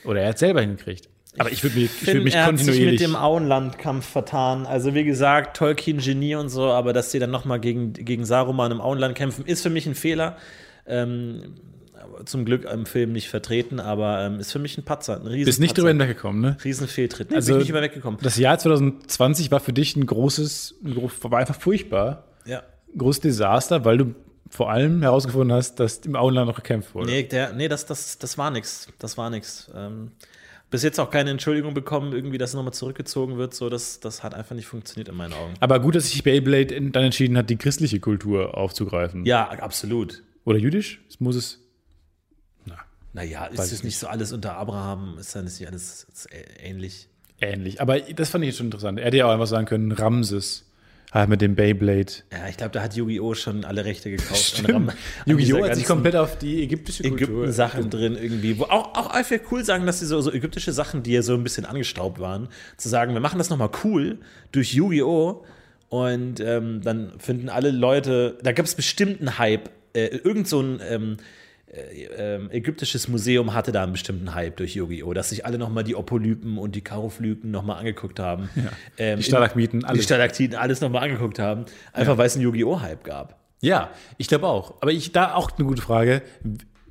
Oder er hat es selber hingekriegt. Aber ich würde mich, ich würd mich er hat sich mit kontinuierlich. dem Auenlandkampf vertan. Also wie gesagt, Tolkien Genie und so, aber dass die dann nochmal gegen, gegen Saruman im Auenland kämpfen, ist für mich ein Fehler. Ähm, zum Glück im Film nicht vertreten, aber ähm, ist für mich ein Patzer, ein riesen bist nicht drüber hinweggekommen, ne? Riesen Fehltritt. Nee, Also- bin ich nicht mehr weggekommen. Das Jahr 2020 war für dich ein großes, war einfach furchtbar. Ja. Ein großes Desaster, weil du vor allem herausgefunden hast, dass im Auenland noch gekämpft wurde. Nee, der, nee das, das, das war nix. Das war nix. Ähm, bis jetzt auch keine Entschuldigung bekommen, irgendwie, dass nochmal zurückgezogen wird. So, das, das hat einfach nicht funktioniert in meinen Augen. Aber gut, dass sich Beyblade dann entschieden hat, die christliche Kultur aufzugreifen. Ja, absolut. Oder jüdisch? Es muss es. Naja, ist es ich nicht so alles unter Abraham? Ist dann nicht alles ähnlich? Ähnlich. Aber das fand ich jetzt schon interessant. Er hätte ja auch einfach sagen können, Ramses. Halt mit dem Beyblade. Ja, ich glaube, da hat Yu-Gi-Oh! schon alle Rechte gekauft. *laughs* Yu-Gi-Oh! hat sich komplett auf die ägyptische Kultur. Ägypten-Sachen drin irgendwie. Wo auch, auch einfach cool sagen, dass die so, so ägyptische Sachen, die ja so ein bisschen angestaubt waren, zu sagen, wir machen das nochmal cool durch Yu-Gi-Oh! Und ähm, dann finden alle Leute, da gab es bestimmt einen Hype. Äh, irgend so ein ähm, äh, ähm, ägyptisches Museum hatte da einen bestimmten Hype durch Yu-Gi-Oh! Dass sich alle nochmal die Opolypen und die Karoflypen nochmal angeguckt haben. Ähm, Die Stalagmiten, alles. Die Stalaktiten, alles nochmal angeguckt haben. Einfach weil es einen Yu-Gi-Oh! Hype gab. Ja, ich glaube auch. Aber ich da auch eine gute Frage.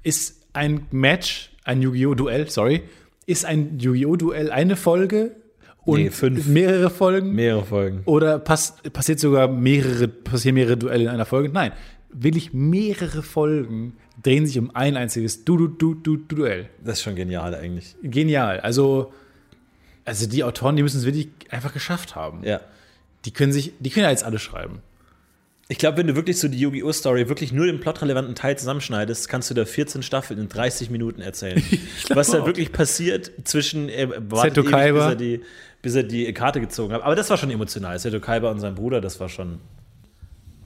Ist ein Match, ein Yu-Gi-Oh! Duell, sorry, ist ein Yu-Gi-Oh! Duell eine Folge und Nee, fünf. mehrere Folgen? Mehrere Folgen. Oder pass, passiert sogar mehrere, passieren mehrere Duelle in einer Folge? Nein, wirklich mehrere Folgen drehen sich um ein einziges du du du du du Duell. Das ist schon genial eigentlich. Genial. Also also die Autoren, die müssen es wirklich einfach geschafft haben. Ja. Die können sich, die können ja jetzt alle schreiben. Ich glaube, wenn du wirklich so die Yu-Gi-Oh! Story wirklich nur den plotrelevanten Teil zusammenschneidest, kannst du da 14 Staffeln in 30 Minuten erzählen. *laughs* Was da auch. wirklich passiert zwischen äh, wartet Seto ewig, Kaiba. bis er, die, bis er die Karte gezogen hat. Aber das war schon emotional. Seto Kaiba und sein Bruder, das war schon.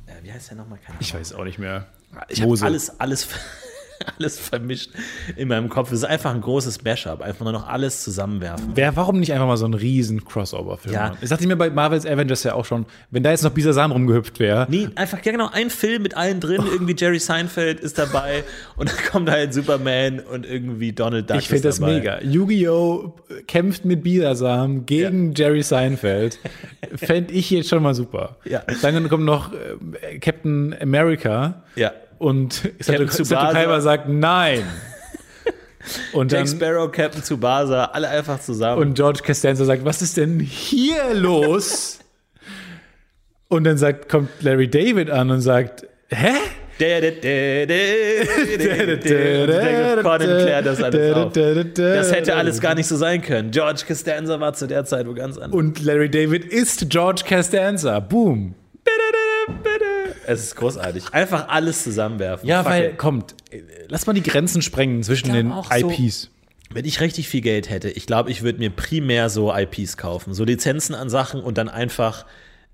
Äh, wie heißt der nochmal? Keine Ahnung. Ich weiß auch nicht mehr. Ich habe alles, alles, *laughs* alles vermischt in meinem Kopf. Es ist einfach ein großes Mashup. Einfach nur noch alles zusammenwerfen. Wer, warum nicht einfach mal so einen riesen Crossover-Film Ja. machen? Das dachte ich mir bei Marvel's Avengers ja auch schon. Wenn da jetzt noch Bisasam rumgehüpft wäre. Nee, einfach, ja genau, ein Film mit allen drin. Irgendwie Jerry Seinfeld ist dabei *laughs* und dann kommt halt Superman und irgendwie Donald Duck Ich finde das dabei. mega. Yu-Gi-Oh! kämpft mit Bisasam gegen Jerry Seinfeld. *laughs* Fände ich jetzt schon mal super. Ja. Dann kommt noch äh, Captain America Ja. Und Sato, Tsubasa. Sagt nein. Und Jack dann Sparrow, Captain Tsubasa, alle einfach zusammen. und George Costanza sagt, was ist denn hier los? Und dann sagt, kommt Larry David an und sagt, hä? Conan klärt das alles auf. Das hätte alles gar nicht so sein können. George Costanza war zu der Zeit wo ganz anders. Und Larry David ist George Costanza. Boom. Es ist großartig. Einfach alles zusammenwerfen. Ja, Fuck weil, it. kommt, lass mal die Grenzen sprengen zwischen den auch so- IPs. Wenn ich richtig viel Geld hätte, ich glaube, ich würde mir primär so IPs kaufen. So Lizenzen an Sachen und dann einfach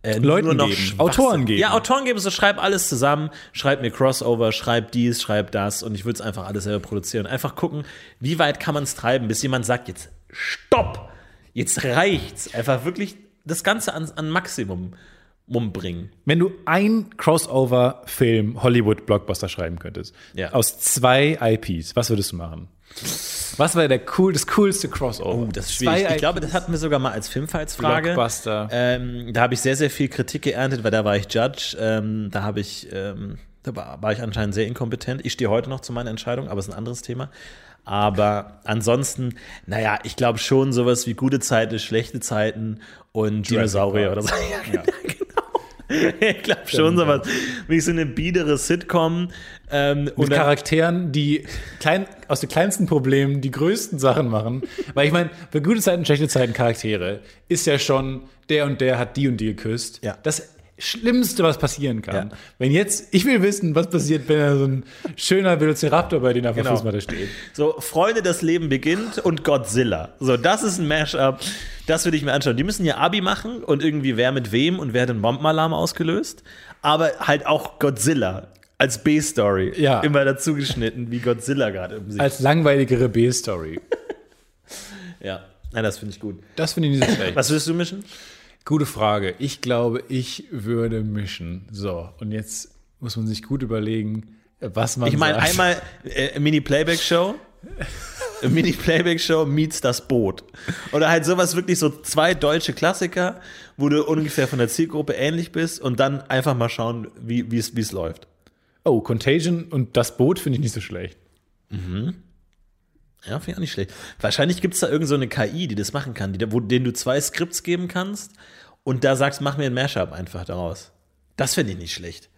äh, Leuten nur noch geben. Autoren geben. Ja, Autoren geben. So schreib alles zusammen, schreib mir Crossover, schreib dies, schreib das und ich würde es einfach alles selber produzieren. Einfach gucken, wie weit kann man es treiben, bis jemand sagt, jetzt stopp, jetzt reicht's. Einfach wirklich das Ganze an, an Maximum umbringen. Wenn du ein Crossover-Film Hollywood-Blockbuster schreiben könntest, Ja. aus zwei IPs, was würdest du machen? Was wäre der cool, das coolste Crossover? Oh, das ist schwierig. Zwei Ich glaube, das hatten wir sogar mal als Filmfallsfrage. Blockbuster. Ähm, da habe ich sehr, sehr viel Kritik geerntet, weil da war ich Judge. Ähm, da habe ich, ähm, da war, war ich anscheinend sehr inkompetent. Ich stehe heute noch zu meiner Entscheidung, aber es ist ein anderes Thema. Aber ansonsten, naja, ich glaube schon sowas wie gute Zeiten, schlechte Zeiten und Dinosaurier Park. oder so. *laughs* Ja, genau. *laughs* Ich glaube schon sowas wie so eine biedere Sitcom. Ähm, Mit Charakteren, die klein, aus den kleinsten Problemen die größten Sachen machen. Weil ich meine, für gute Zeiten, schlechte Zeiten Charaktere ist ja schon, der und der hat die und die geküsst. Ja. Das Schlimmste, was passieren kann. Ja. Wenn jetzt, ich will wissen, was passiert, wenn er so ein schöner Velociraptor bei denen auf der Genau. Fußmatte steht. So, Freunde, das Leben beginnt und Godzilla. So, das ist ein Mashup. Das würde ich mir anschauen. Die müssen ja Abi machen und irgendwie wer mit wem und wer hat den Bombenalarm ausgelöst. Aber halt auch Godzilla als B-Story. Ja. Immer dazu geschnitten, wie Godzilla gerade um sich. Als langweiligere B-Story. *laughs* ja. Nein, das finde ich gut. Das finde ich nicht so schlecht. Was würdest du mischen? Gute Frage. Ich glaube, ich würde mischen. So, und jetzt muss man sich gut überlegen, was man Ich meine, einmal äh, Mini-Playback-Show. *laughs* Mini-Playback-Show meets das Boot. Oder halt sowas wirklich so zwei deutsche Klassiker, wo du ungefähr von der Zielgruppe ähnlich bist und dann einfach mal schauen, wie es läuft. Oh, Contagion und das Boot finde ich nicht so schlecht. Ja, finde ich auch nicht schlecht. Wahrscheinlich gibt es da irgend so eine KI, die das machen kann, die, wo, denen du zwei Skripts geben kannst und da sagst, mach mir ein Mashup einfach daraus. Das finde ich nicht schlecht.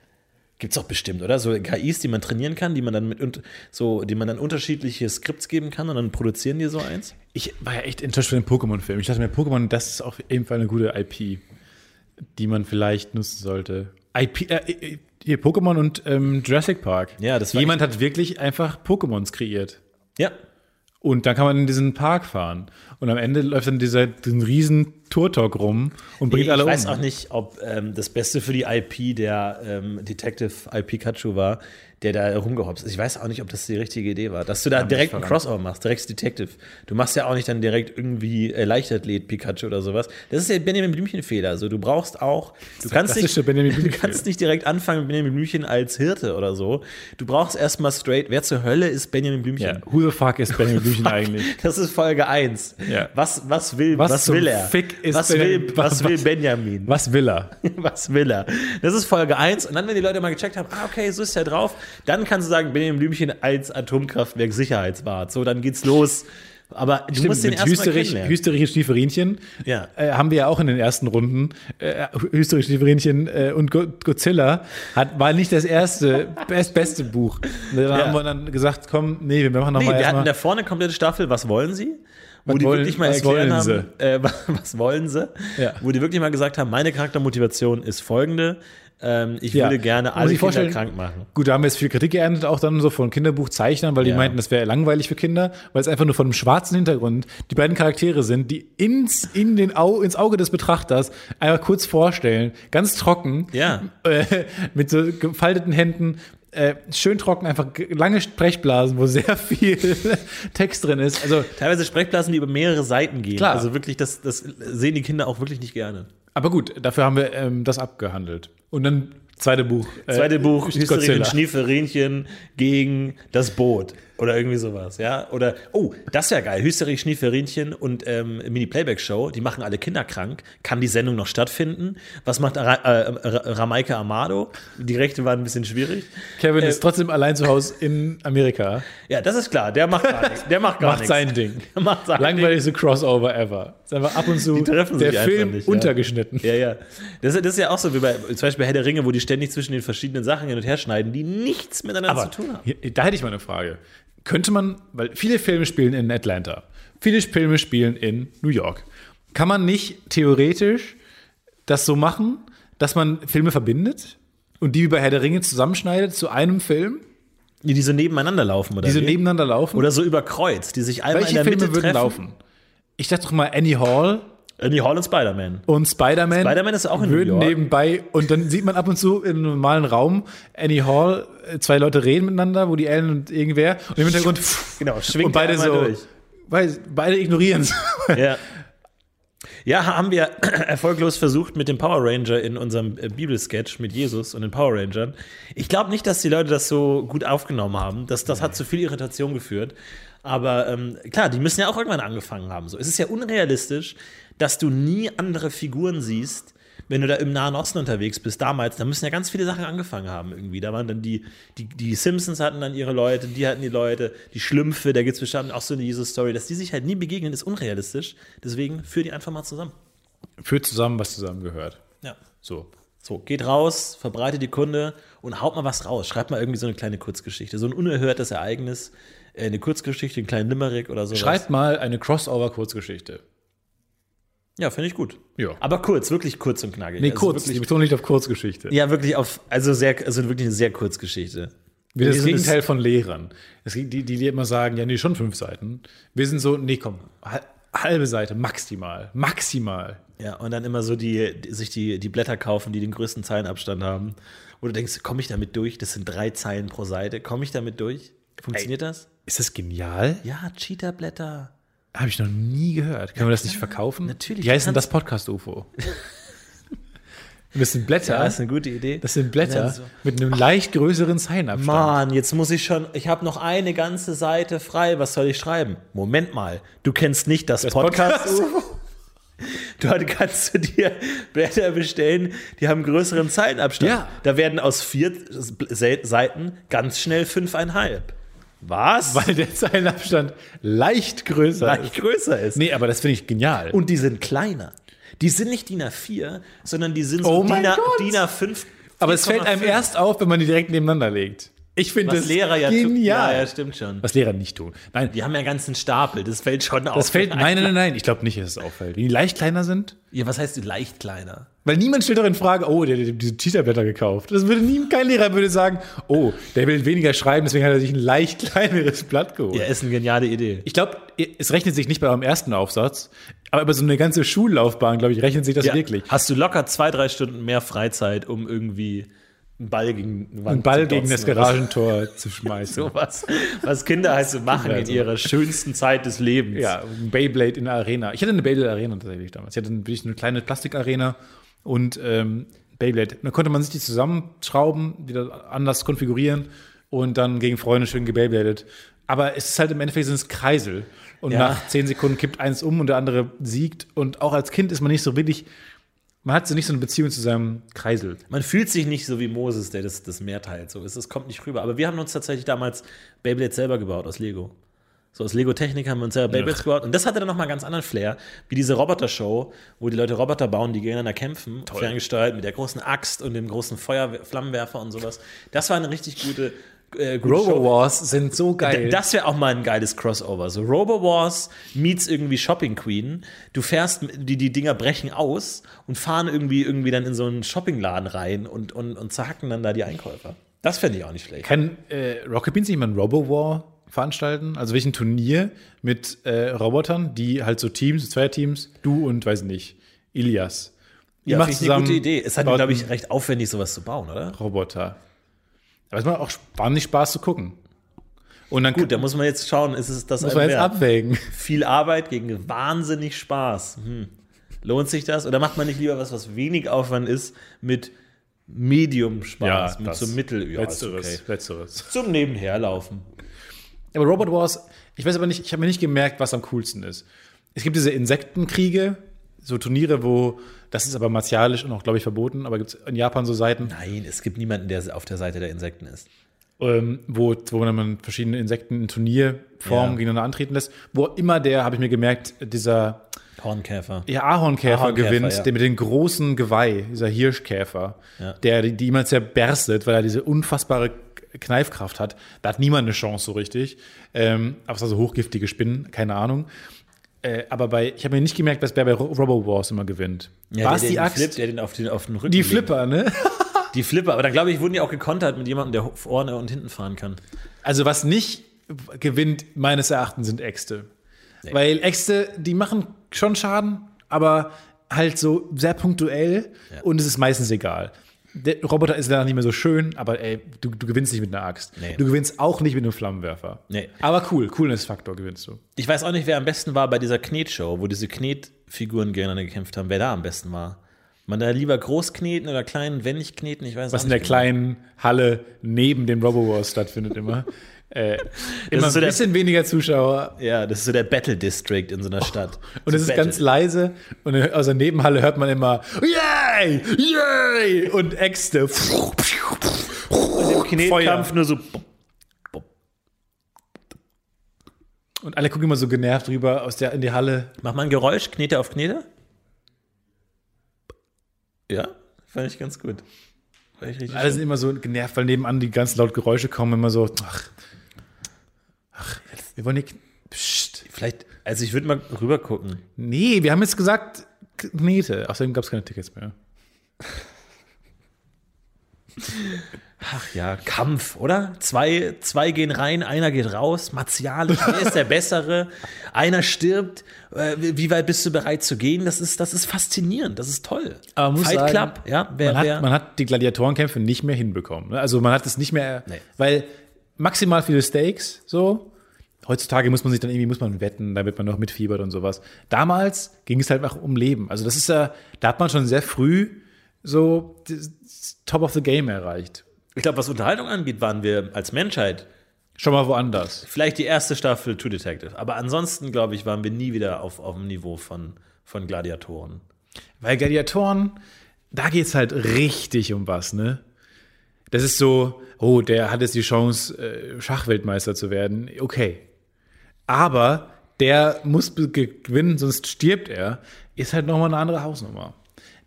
Gibt's auch bestimmt, oder? So KIs, die man trainieren kann, die man dann mit und- so, die man dann unterschiedliche Skripts geben kann und dann produzieren die so eins. Ich war ja echt enttäuscht von dem Pokémon-Film. Ich dachte mir, Pokémon, das ist auf jeden Fall eine gute IP, die man vielleicht nutzen sollte. IP, äh, äh, hier, Pokémon und ähm, Jurassic Park. Ja, das war Jemand hat wirklich einfach Pokémons kreiert. Ja. Und dann kann man in diesen Park fahren. Und am Ende läuft dann dieser, diesen riesen Turtok rum und bringt Ich alle weiß um. auch nicht, ob ähm, das Beste für die IP der ähm, Detective I Pikachu war, der da rumgehopst ist. Ich weiß auch nicht, ob das die richtige Idee war, dass du da direkt einen. Crossover machst, direkt Detective. Du machst ja auch nicht dann direkt irgendwie äh, Leichtathlet Pikachu oder sowas. Das ist ja Benjamin Blümchen-Fehler. Also du brauchst auch, du kannst, nicht, *laughs* du kannst nicht direkt anfangen mit Benjamin Blümchen als Hirte oder so. Du brauchst erstmal straight, wer zur Hölle ist Benjamin Blümchen? ja, who the fuck ist Benjamin Blümchen eigentlich? *laughs* Das ist Folge 1. Ja. Was, was will, Was was, will er? Was, Benjamin, Benjamin- was *laughs* will Benjamin? Was will er? Was will er? Das ist Folge 1. Und dann, wenn die Leute mal gecheckt haben, ah, okay, so ist er drauf, dann kannst du sagen, Benjamin Blümchen als Atomkraftwerk Sicherheitswart. So, dann geht's los. Aber du musst den erstmal kennenlernen. Hüsterich Stieferinchen Ja. äh, haben wir ja auch in den ersten Runden. Äh, Hüsterich Stieferinchen äh, und Go Godzilla hat, war nicht das erste, best, beste Buch. Da haben wir dann gesagt, komm, nee, wir machen Nee, nochmal wir hatten erstmal. da vorne eine komplette Staffel, was wollen sie? Wo Was die wollen- wirklich mal erklären haben, äh, *laughs* was wollen sie? Ja. Wo die wirklich mal gesagt haben, meine Charaktermotivation ist folgende. Ähm, ich Ja. würde gerne alle ich Kinder vorstellen- krank machen. Gut, da haben wir jetzt viel Kritik geerntet, auch dann so von Kinderbuchzeichnern, weil die Ja. meinten, das wäre langweilig für Kinder, weil es einfach nur von einem schwarzen Hintergrund die beiden Charaktere sind, die ins, in den Au, ins Auge des Betrachters einfach kurz vorstellen, ganz trocken, Ja. äh, mit so gefalteten Händen, äh, schön trocken, einfach lange Sprechblasen, wo sehr viel *laughs* Text drin ist. Also, Teilweise Sprechblasen, die über mehrere Seiten gehen. Klar. Also wirklich, das, das sehen die Kinder auch wirklich nicht gerne. aber gut, dafür haben wir ähm, das abgehandelt. Und dann zweite Buch. äh, Zweite Buch, Hysterie Godzilla. und Schnieferinchen gegen das Boot. Oder irgendwie sowas, ja. Oder, oh, das wäre geil. Hüsterich, Schnieferinchen und ähm, Mini-Playback-Show, die machen alle Kinder krank. Kann die Sendung noch stattfinden? Was macht Ra äh, Ramaike Amado? Die Rechte waren ein bisschen schwierig. Kevin äh, ist trotzdem allein zu Hause in Amerika. Ja, das ist klar. Der macht gar nichts. Der macht gar macht nichts. sein Ding. *laughs* Macht sein Langweiligste Crossover ever. Ist einfach ab und zu der sich einfach Film nicht, ja. untergeschnitten. Ja, ja. Das, das ist ja auch so wie bei zum Beispiel bei Herr der Ringe, wo die ständig zwischen den verschiedenen Sachen hin und her schneiden, die nichts miteinander Aber zu tun haben. hier, da hätte ich mal eine Frage. Könnte man, weil viele Filme spielen in Atlanta, viele Filme spielen in New York. Kann man nicht theoretisch das so machen, dass man Filme verbindet und die wie bei Herr der Ringe zusammenschneidet zu einem Film, Die, die so nebeneinander laufen, oder? die so wie? nebeneinander laufen? oder so über Kreuz, die sich einmal in Welche der Filme Mitte würden treffen. laufen? Ich dachte doch mal Annie Hall Die Hall und Spider-Man. und Spider-Man. Spider-Man ist auch in New York. nebenbei und dann sieht man ab und zu in einem normalen Raum Annie Hall, äh, zwei Leute reden miteinander, wo die Ellen und irgendwer und im Hintergrund Genau, schwingt und beide so, durch. Weiß, beide ignorieren es. Ja. Ja, haben wir *clears throat* erfolglos versucht mit dem Power Ranger in unserem äh, Bibelsketch mit Jesus und den Power Rangern. Ich glaube nicht, dass die Leute das so gut aufgenommen haben. Das, das hat zu viel Irritation geführt. Aber ähm, klar, die müssen ja auch irgendwann angefangen haben. So. Es ist ja unrealistisch, dass du nie andere Figuren siehst, wenn du da im Nahen Osten unterwegs bist, damals, da müssen ja ganz viele Sachen angefangen haben irgendwie. Da waren dann die, die, die Simpsons hatten dann ihre Leute, die hatten die Leute, die Schlümpfe, da gibt es bestimmt auch so eine Jesus-Story, dass die sich halt nie begegnen, ist unrealistisch. Deswegen führ die einfach mal zusammen. Führt zusammen, was zusammengehört. Ja. So. So, geht raus, verbreitet die Kunde und haut mal was raus. Schreibt mal irgendwie so eine kleine Kurzgeschichte, so ein unerhörtes Ereignis, äh, eine Kurzgeschichte, einen kleinen Limerick oder so. Schreibt mal eine Crossover-Kurzgeschichte. Ja, finde ich gut. Ja. Aber kurz, wirklich kurz und knackig. Nee, Also kurz. Wirklich, ich betone nicht auf Kurzgeschichte. ja, wirklich auf, also sehr, also wirklich eine sehr Kurzgeschichte. Wir sind das Wir sind Gegenteil von Lehrern. Es gibt die, die dir immer sagen, ja, nee, schon fünf Seiten. Wir sind so, nee, komm, hal- halbe Seite, maximal. Maximal. Ja, und dann immer so die, die sich die, die Blätter kaufen, die den größten Zeilenabstand haben. Wo du denkst, komme ich damit durch? Das sind drei Zeilen pro Seite. Komme ich damit durch? Funktioniert das? Ist das genial? Ja, Cheetah-Blätter. Habe ich noch nie gehört. Können wir das nicht verkaufen? natürlich. Wie heißt denn das Podcast-UFO? das sind Blätter. Ja, ist eine gute Idee. das sind Blätter so. mit einem leicht größeren Zeilenabstand. Mann, jetzt muss ich schon, ich habe noch eine ganze Seite frei, was soll ich schreiben? Moment mal, du kennst nicht das, Podcast. *laughs* Du kannst du dir Blätter bestellen, die haben größeren Zeilenabstand. Ja. Da werden aus vier Se- Seiten ganz schnell fünfeinhalb. Was? *laughs* Weil der Zeilenabstand leicht größer leicht ist. größer ist. Nee, aber das finde ich genial. Und die sind kleiner. Die sind nicht DIN A4, sondern die sind so Oh DIN, A, Gott. DIN A5. aber es fällt einem 4,5. erst auf, wenn man die direkt nebeneinander legt. Ich finde was das Lehrer ja tun. genial. Ja, ja, stimmt schon. Was Lehrer nicht tun. Nein, Die haben ja einen ganzen Stapel, das fällt schon auf. das fällt. Nein, nein, nein. Ich glaube nicht, dass es auffällt. Wenn die leicht kleiner sind. Ja, was heißt leicht kleiner? Weil niemand stellt doch in Frage, oh, der hat diese Cheetah-Blätter gekauft. Das würde nie, kein Lehrer würde sagen, oh, der will weniger schreiben, deswegen hat er sich ein leicht *laughs* kleineres Blatt geholt. Ja, ist eine geniale Idee. Ich glaube, es rechnet sich nicht bei eurem ersten Aufsatz, aber über so eine ganze Schullaufbahn, glaube ich, rechnet sich das Ja, wirklich. Hast du locker zwei, drei Stunden mehr Freizeit, um irgendwie einen Ball gegen Einen Ball gegen das Garagentor *laughs* zu schmeißen. So was, was Kinder halt so machen in ihrer schönsten Zeit des Lebens. Ja, ein Beyblade in der Arena. Ich hatte eine Beyblade Arena tatsächlich damals. Ich hatte wirklich eine kleine Plastikarena und ähm, Beyblade. Dann konnte man sich die zusammenschrauben, wieder anders konfigurieren und dann gegen Freunde schön gebeybladet. Aber es ist halt im Endeffekt sind es Kreisel. Und Ja. nach zehn Sekunden kippt eins um und der andere siegt. Und auch als Kind ist man nicht so wirklich, man hat so nicht so eine Beziehung zu seinem Kreisel. Man fühlt sich nicht so wie Moses, der das, das Meer teilt. So ist, es kommt nicht rüber. Aber wir haben uns tatsächlich damals Beyblade selber gebaut aus Lego. So aus Lego-Technik haben wir uns selber Beyblades gebaut. Und das hatte dann nochmal einen ganz anderen Flair, wie diese Roboter-Show, wo die Leute Roboter bauen, die gegeneinander kämpfen, ferngesteuert mit der großen Axt und dem großen Feuer Flammenwerfer und sowas. Das war eine richtig gute, äh, gute Show. Robo-Wars sind so geil. Das wäre auch mal ein geiles Crossover. So Robo Wars meets irgendwie Shopping Queen. Du fährst, die, die Dinger brechen aus und fahren irgendwie, irgendwie dann in so einen Shoppingladen rein und, und, und zerhacken dann da die Einkäufer. Das fände ich auch nicht schlecht. Kann äh, Rocket Beans nicht mal ein Robo-War veranstalten? Also welchen Turnier mit äh, Robotern, die halt so Teams, zwei Teams, du und weiß nicht, Ilias. Ja, macht ich eine zusammen gute Idee. Es hat, glaube ich, recht aufwendig, sowas zu bauen, oder? Roboter. Aber es macht auch wahnsinnig Spaß zu gucken. Und dann Gut, da muss man jetzt schauen, ist es das muss man jetzt wert? abwägen. Viel Arbeit gegen wahnsinnig Spaß. Hm. Lohnt sich das? Oder macht man nicht lieber was, was wenig Aufwand ist, mit Medium Spaß, mit so Mittel? Ja, letzteres, okay. letzteres. Zum Nebenherlaufen. Aber Robot Wars, ich weiß aber nicht, ich habe mir nicht gemerkt, was am coolsten ist. Es gibt diese Insektenkriege, so Turniere, wo, das ist aber martialisch und auch, glaube ich, verboten, aber gibt es in Japan so Seiten, Nein, es gibt niemanden, der auf der Seite der Insekten ist. ähm, wo, wo man verschiedene Insekten in Turnierformen Ja. gegeneinander antreten lässt, wo immer der, habe ich mir gemerkt, dieser Hornkäfer. ja, Ahornkäfer, Ahornkäfer, gewinnt, ja. der mit dem großen Geweih, dieser Hirschkäfer, Ja. der die, die immer zerberstet, weil er diese unfassbare Kneifkraft hat. Da hat niemand eine Chance so richtig. Ähm, aber es war so hochgiftige Spinnen, keine Ahnung. Äh, aber bei, ich habe mir nicht gemerkt, dass wer bei Ro- Robo Wars immer gewinnt. Ja, war es die Axt? Flip, der den auf den, auf den Rücken die legt. Flipper, ne? *laughs* Die Flipper. Aber dann, glaube ich, wurden die auch gekontert mit jemandem, der vorne und hinten fahren kann. Also was nicht gewinnt, meines Erachtens, sind Äxte. Weil Äxte, die machen schon Schaden, aber halt so sehr punktuell und es ist meistens egal. Der Roboter ist leider nicht mehr so schön, aber ey, du, du gewinnst nicht mit einer Axt. Nee. Du gewinnst auch nicht mit einem Flammenwerfer. Nee. Aber cool, Coolness-Faktor gewinnst du. Ich weiß auch nicht, wer am besten war bei dieser Knetshow, wo diese Knetfiguren gegeneinander gekämpft haben, wer da am besten war. Man da lieber groß kneten oder klein, wenn nicht kneten, ich weiß Was auch in der nicht kleinen Halle neben dem Robo-Wars stattfindet immer. *laughs* äh, immer so ein der- bisschen weniger Zuschauer. Ja, das ist so der Battle District in so einer Stadt. Und so es ist Battle. ganz leise und aus der Nebenhalle hört man immer Yay! Yay! Und Äxte. Und im Knetkampf nur so. Und alle gucken immer so genervt rüber aus der, in die Halle. Mach mal ein Geräusch, Knete auf Knete. Ja, fand ich ganz gut. Alle sind immer so genervt, weil nebenan die ganz laut Geräusche kommen, immer so, ach, wir wollen nicht, psst. Vielleicht, also ich würde mal rüber gucken. Nee, wir haben jetzt gesagt, Knete. Außerdem gab es keine Tickets mehr. Ach ja, Kampf, oder? Zwei, zwei gehen rein, einer geht raus, martialisch, wer ist der Bessere? Einer stirbt, äh, wie weit bist du bereit zu gehen? Das ist, das ist faszinierend, das ist toll. Aber muss Fight sagen, Club, ja, wer, man, wer, hat, man hat die Gladiatorenkämpfe nicht mehr hinbekommen. ne? Also man hat es nicht mehr, Nee. weil maximal viele Stakes so. Heutzutage muss man sich dann irgendwie, muss man wetten, damit man noch mitfiebert und sowas. Damals ging es halt auch um Leben. Also das ist ja, da hat man schon sehr früh so das Top of the Game erreicht. ich glaube, was Unterhaltung angeht, waren wir als Menschheit Schon mal woanders. vielleicht die erste Staffel True Detective. Aber ansonsten, glaube ich, waren wir nie wieder auf, auf dem Niveau von, von Gladiatoren. Weil Gladiatoren, da geht's halt richtig um was, ne? Das ist so, oh, der hat jetzt die Chance, äh, Schachweltmeister zu werden. Okay. Aber der muss gewinnen, sonst stirbt er. Ist halt nochmal eine andere Hausnummer.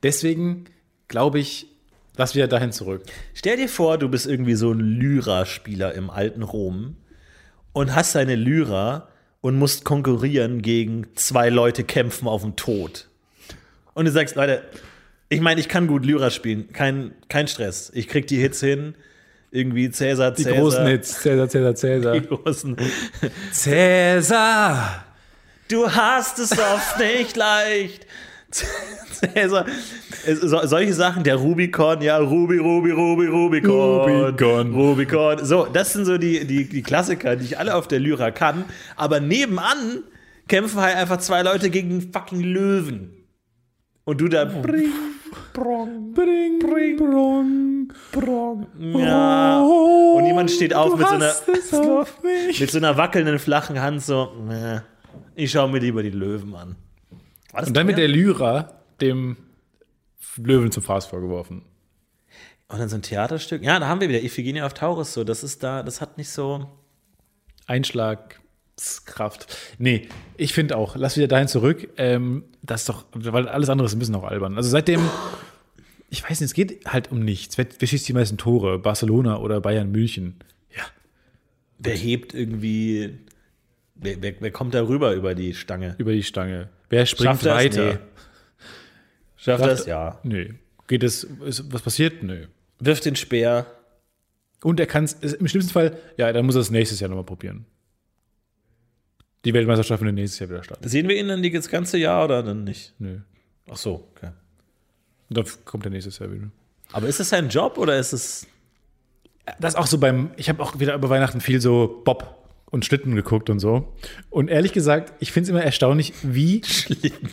Deswegen glaube ich, lass wieder dahin zurück. Stell dir vor, du bist irgendwie so ein Lyra-Spieler im alten Rom und hast deine Lyra und musst konkurrieren gegen zwei Leute kämpfen auf den Tod. Und du sagst, Leute, ich meine, ich kann gut Lyra spielen, kein, kein Stress. Ich krieg die Hits hin. Irgendwie Cäsar, Die Cäsar. großen Hits. Cäsar, Cäsar, Cäsar. Die großen. Cäsar! Du hast es oft nicht leicht. Cäsar. So, solche Sachen, der Rubicon, ja, Ruby, Ruby, Ruby, Rubicon. Rubicon. Rubicon. So, das sind so die, die, die Klassiker, die ich alle auf der Lyra kann. Aber nebenan kämpfen halt einfach zwei Leute gegen einen fucking Löwen. Und du da. Bring, Bring, bring, brong, brong. ja. Und jemand steht auf mit so einer. auf. *laughs* Mit so einer wackelnden, flachen Hand, so, "Äh, ich schaue mir lieber die Löwen an. Und dann mit der Lyra dem Löwen zum Fraß vorgeworfen. Und dann so ein Theaterstück. Ja, da haben wir wieder Iphigenie auf Taurus. So, das ist da, das hat nicht so. Einschlagskraft. Nee, ich finde auch, lass wieder dahin zurück. Ähm, das ist doch, weil alles andere ist ein bisschen auch albern. Also seitdem, ich weiß nicht, es geht halt um nichts. Wer, wer schießt die meisten Tore? Barcelona oder Bayern München? Ja. Wer hebt irgendwie. Wer, wer, wer kommt da rüber über die Stange? Über die Stange. Wer springt Schafft weiter? Nee. Schafft Schafft- das? Ja. Nö. Geht es, ist, was passiert? Nö. Wirft den Speer. Und er kann es, im schlimmsten Fall, ja, dann muss er es nächstes Jahr nochmal probieren. Die Weltmeisterschaft findet nächstes Jahr wieder statt. Sehen wir ihn dann die- das ganze Jahr oder dann nicht? Nö. Ach so, okay. Und dann kommt er nächstes Jahr wieder. Aber ist es sein Job oder ist es. das ist auch so beim, ich habe auch wieder über Weihnachten viel so Bob und Schlitten geguckt und so. Und ehrlich gesagt, ich finde es immer erstaunlich, wie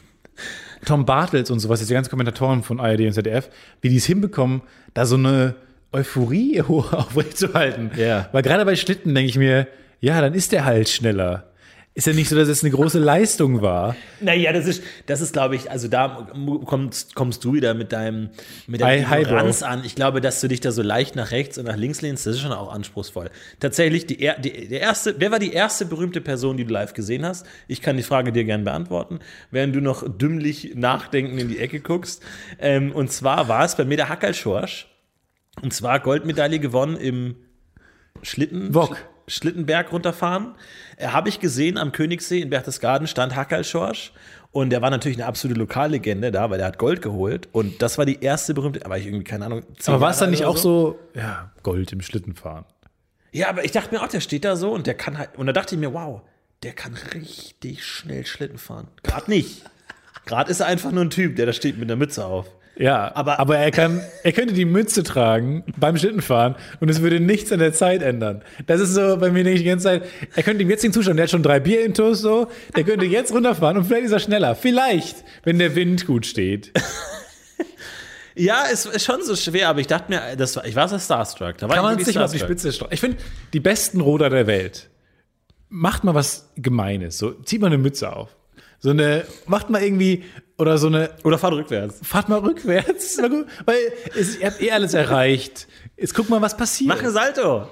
*laughs* Tom Bartels und sowas, diese ganzen Kommentatoren von ARD und ZDF, wie die es hinbekommen, da so eine Euphorie *laughs* hoch aufrechtzuerhalten. Ja. Weil gerade bei Schlitten denke ich mir, ja, dann ist der halt schneller. Ist ja nicht so, dass es eine große Leistung war. Naja, das ist, das ist, glaube ich, also da kommst, kommst du wieder mit deinem, mit Hi- deinem hi, Ignoranz an. Ich glaube, dass du dich da so leicht nach rechts und nach links lehnst, das ist schon auch anspruchsvoll. Tatsächlich, die, die, der erste, wer war die erste berühmte Person, die du live gesehen hast? Ich kann die Frage dir gerne beantworten, während du noch dümmlich nachdenkend in die Ecke guckst. Ähm, und zwar war es bei mir der Hackerl Schorsch. Und zwar Goldmedaille gewonnen im Schlitten. Wok. Schlittenberg runterfahren. Äh, Habe ich gesehen am Königssee in Berchtesgaden stand Hackerl Schorsch. Und der war natürlich eine absolute Lokallegende da, weil der hat Gold geholt. Und das war die erste berühmte, aber ich irgendwie, keine Ahnung. Aber war es dann nicht auch so, ja, Gold im Schlittenfahren? Ja, aber ich dachte mir auch, der steht da so und der kann halt, und da dachte ich mir, wow, der kann richtig schnell Schlitten fahren. Gerade nicht. Gerade ist er einfach nur ein Typ, der da steht mit einer Mütze auf. Ja, Aber- aber, er, kann, er könnte die Mütze tragen beim Schlittenfahren und es würde nichts an der Zeit ändern. Das ist so bei mir nicht die ganze Zeit. Er könnte im jetzigen Zustand, der hat schon drei Bier in Toast, so, der könnte jetzt runterfahren und vielleicht ist er schneller. Vielleicht, wenn der Wind gut steht. *laughs* Ja, es ist schon so schwer, aber ich dachte mir, das war, ich war so starstruck. Da war Kann ich man sich mal auf die. Spitze streuen. Ich finde, die besten Roder der Welt, macht mal was Gemeines. So, zieht mal eine Mütze auf. So eine, macht mal irgendwie, oder so eine, Oder fahrt rückwärts. fahrt mal rückwärts. Weil es, ihr habt eh alles erreicht. Jetzt guck mal, was passiert. Mach ein Salto.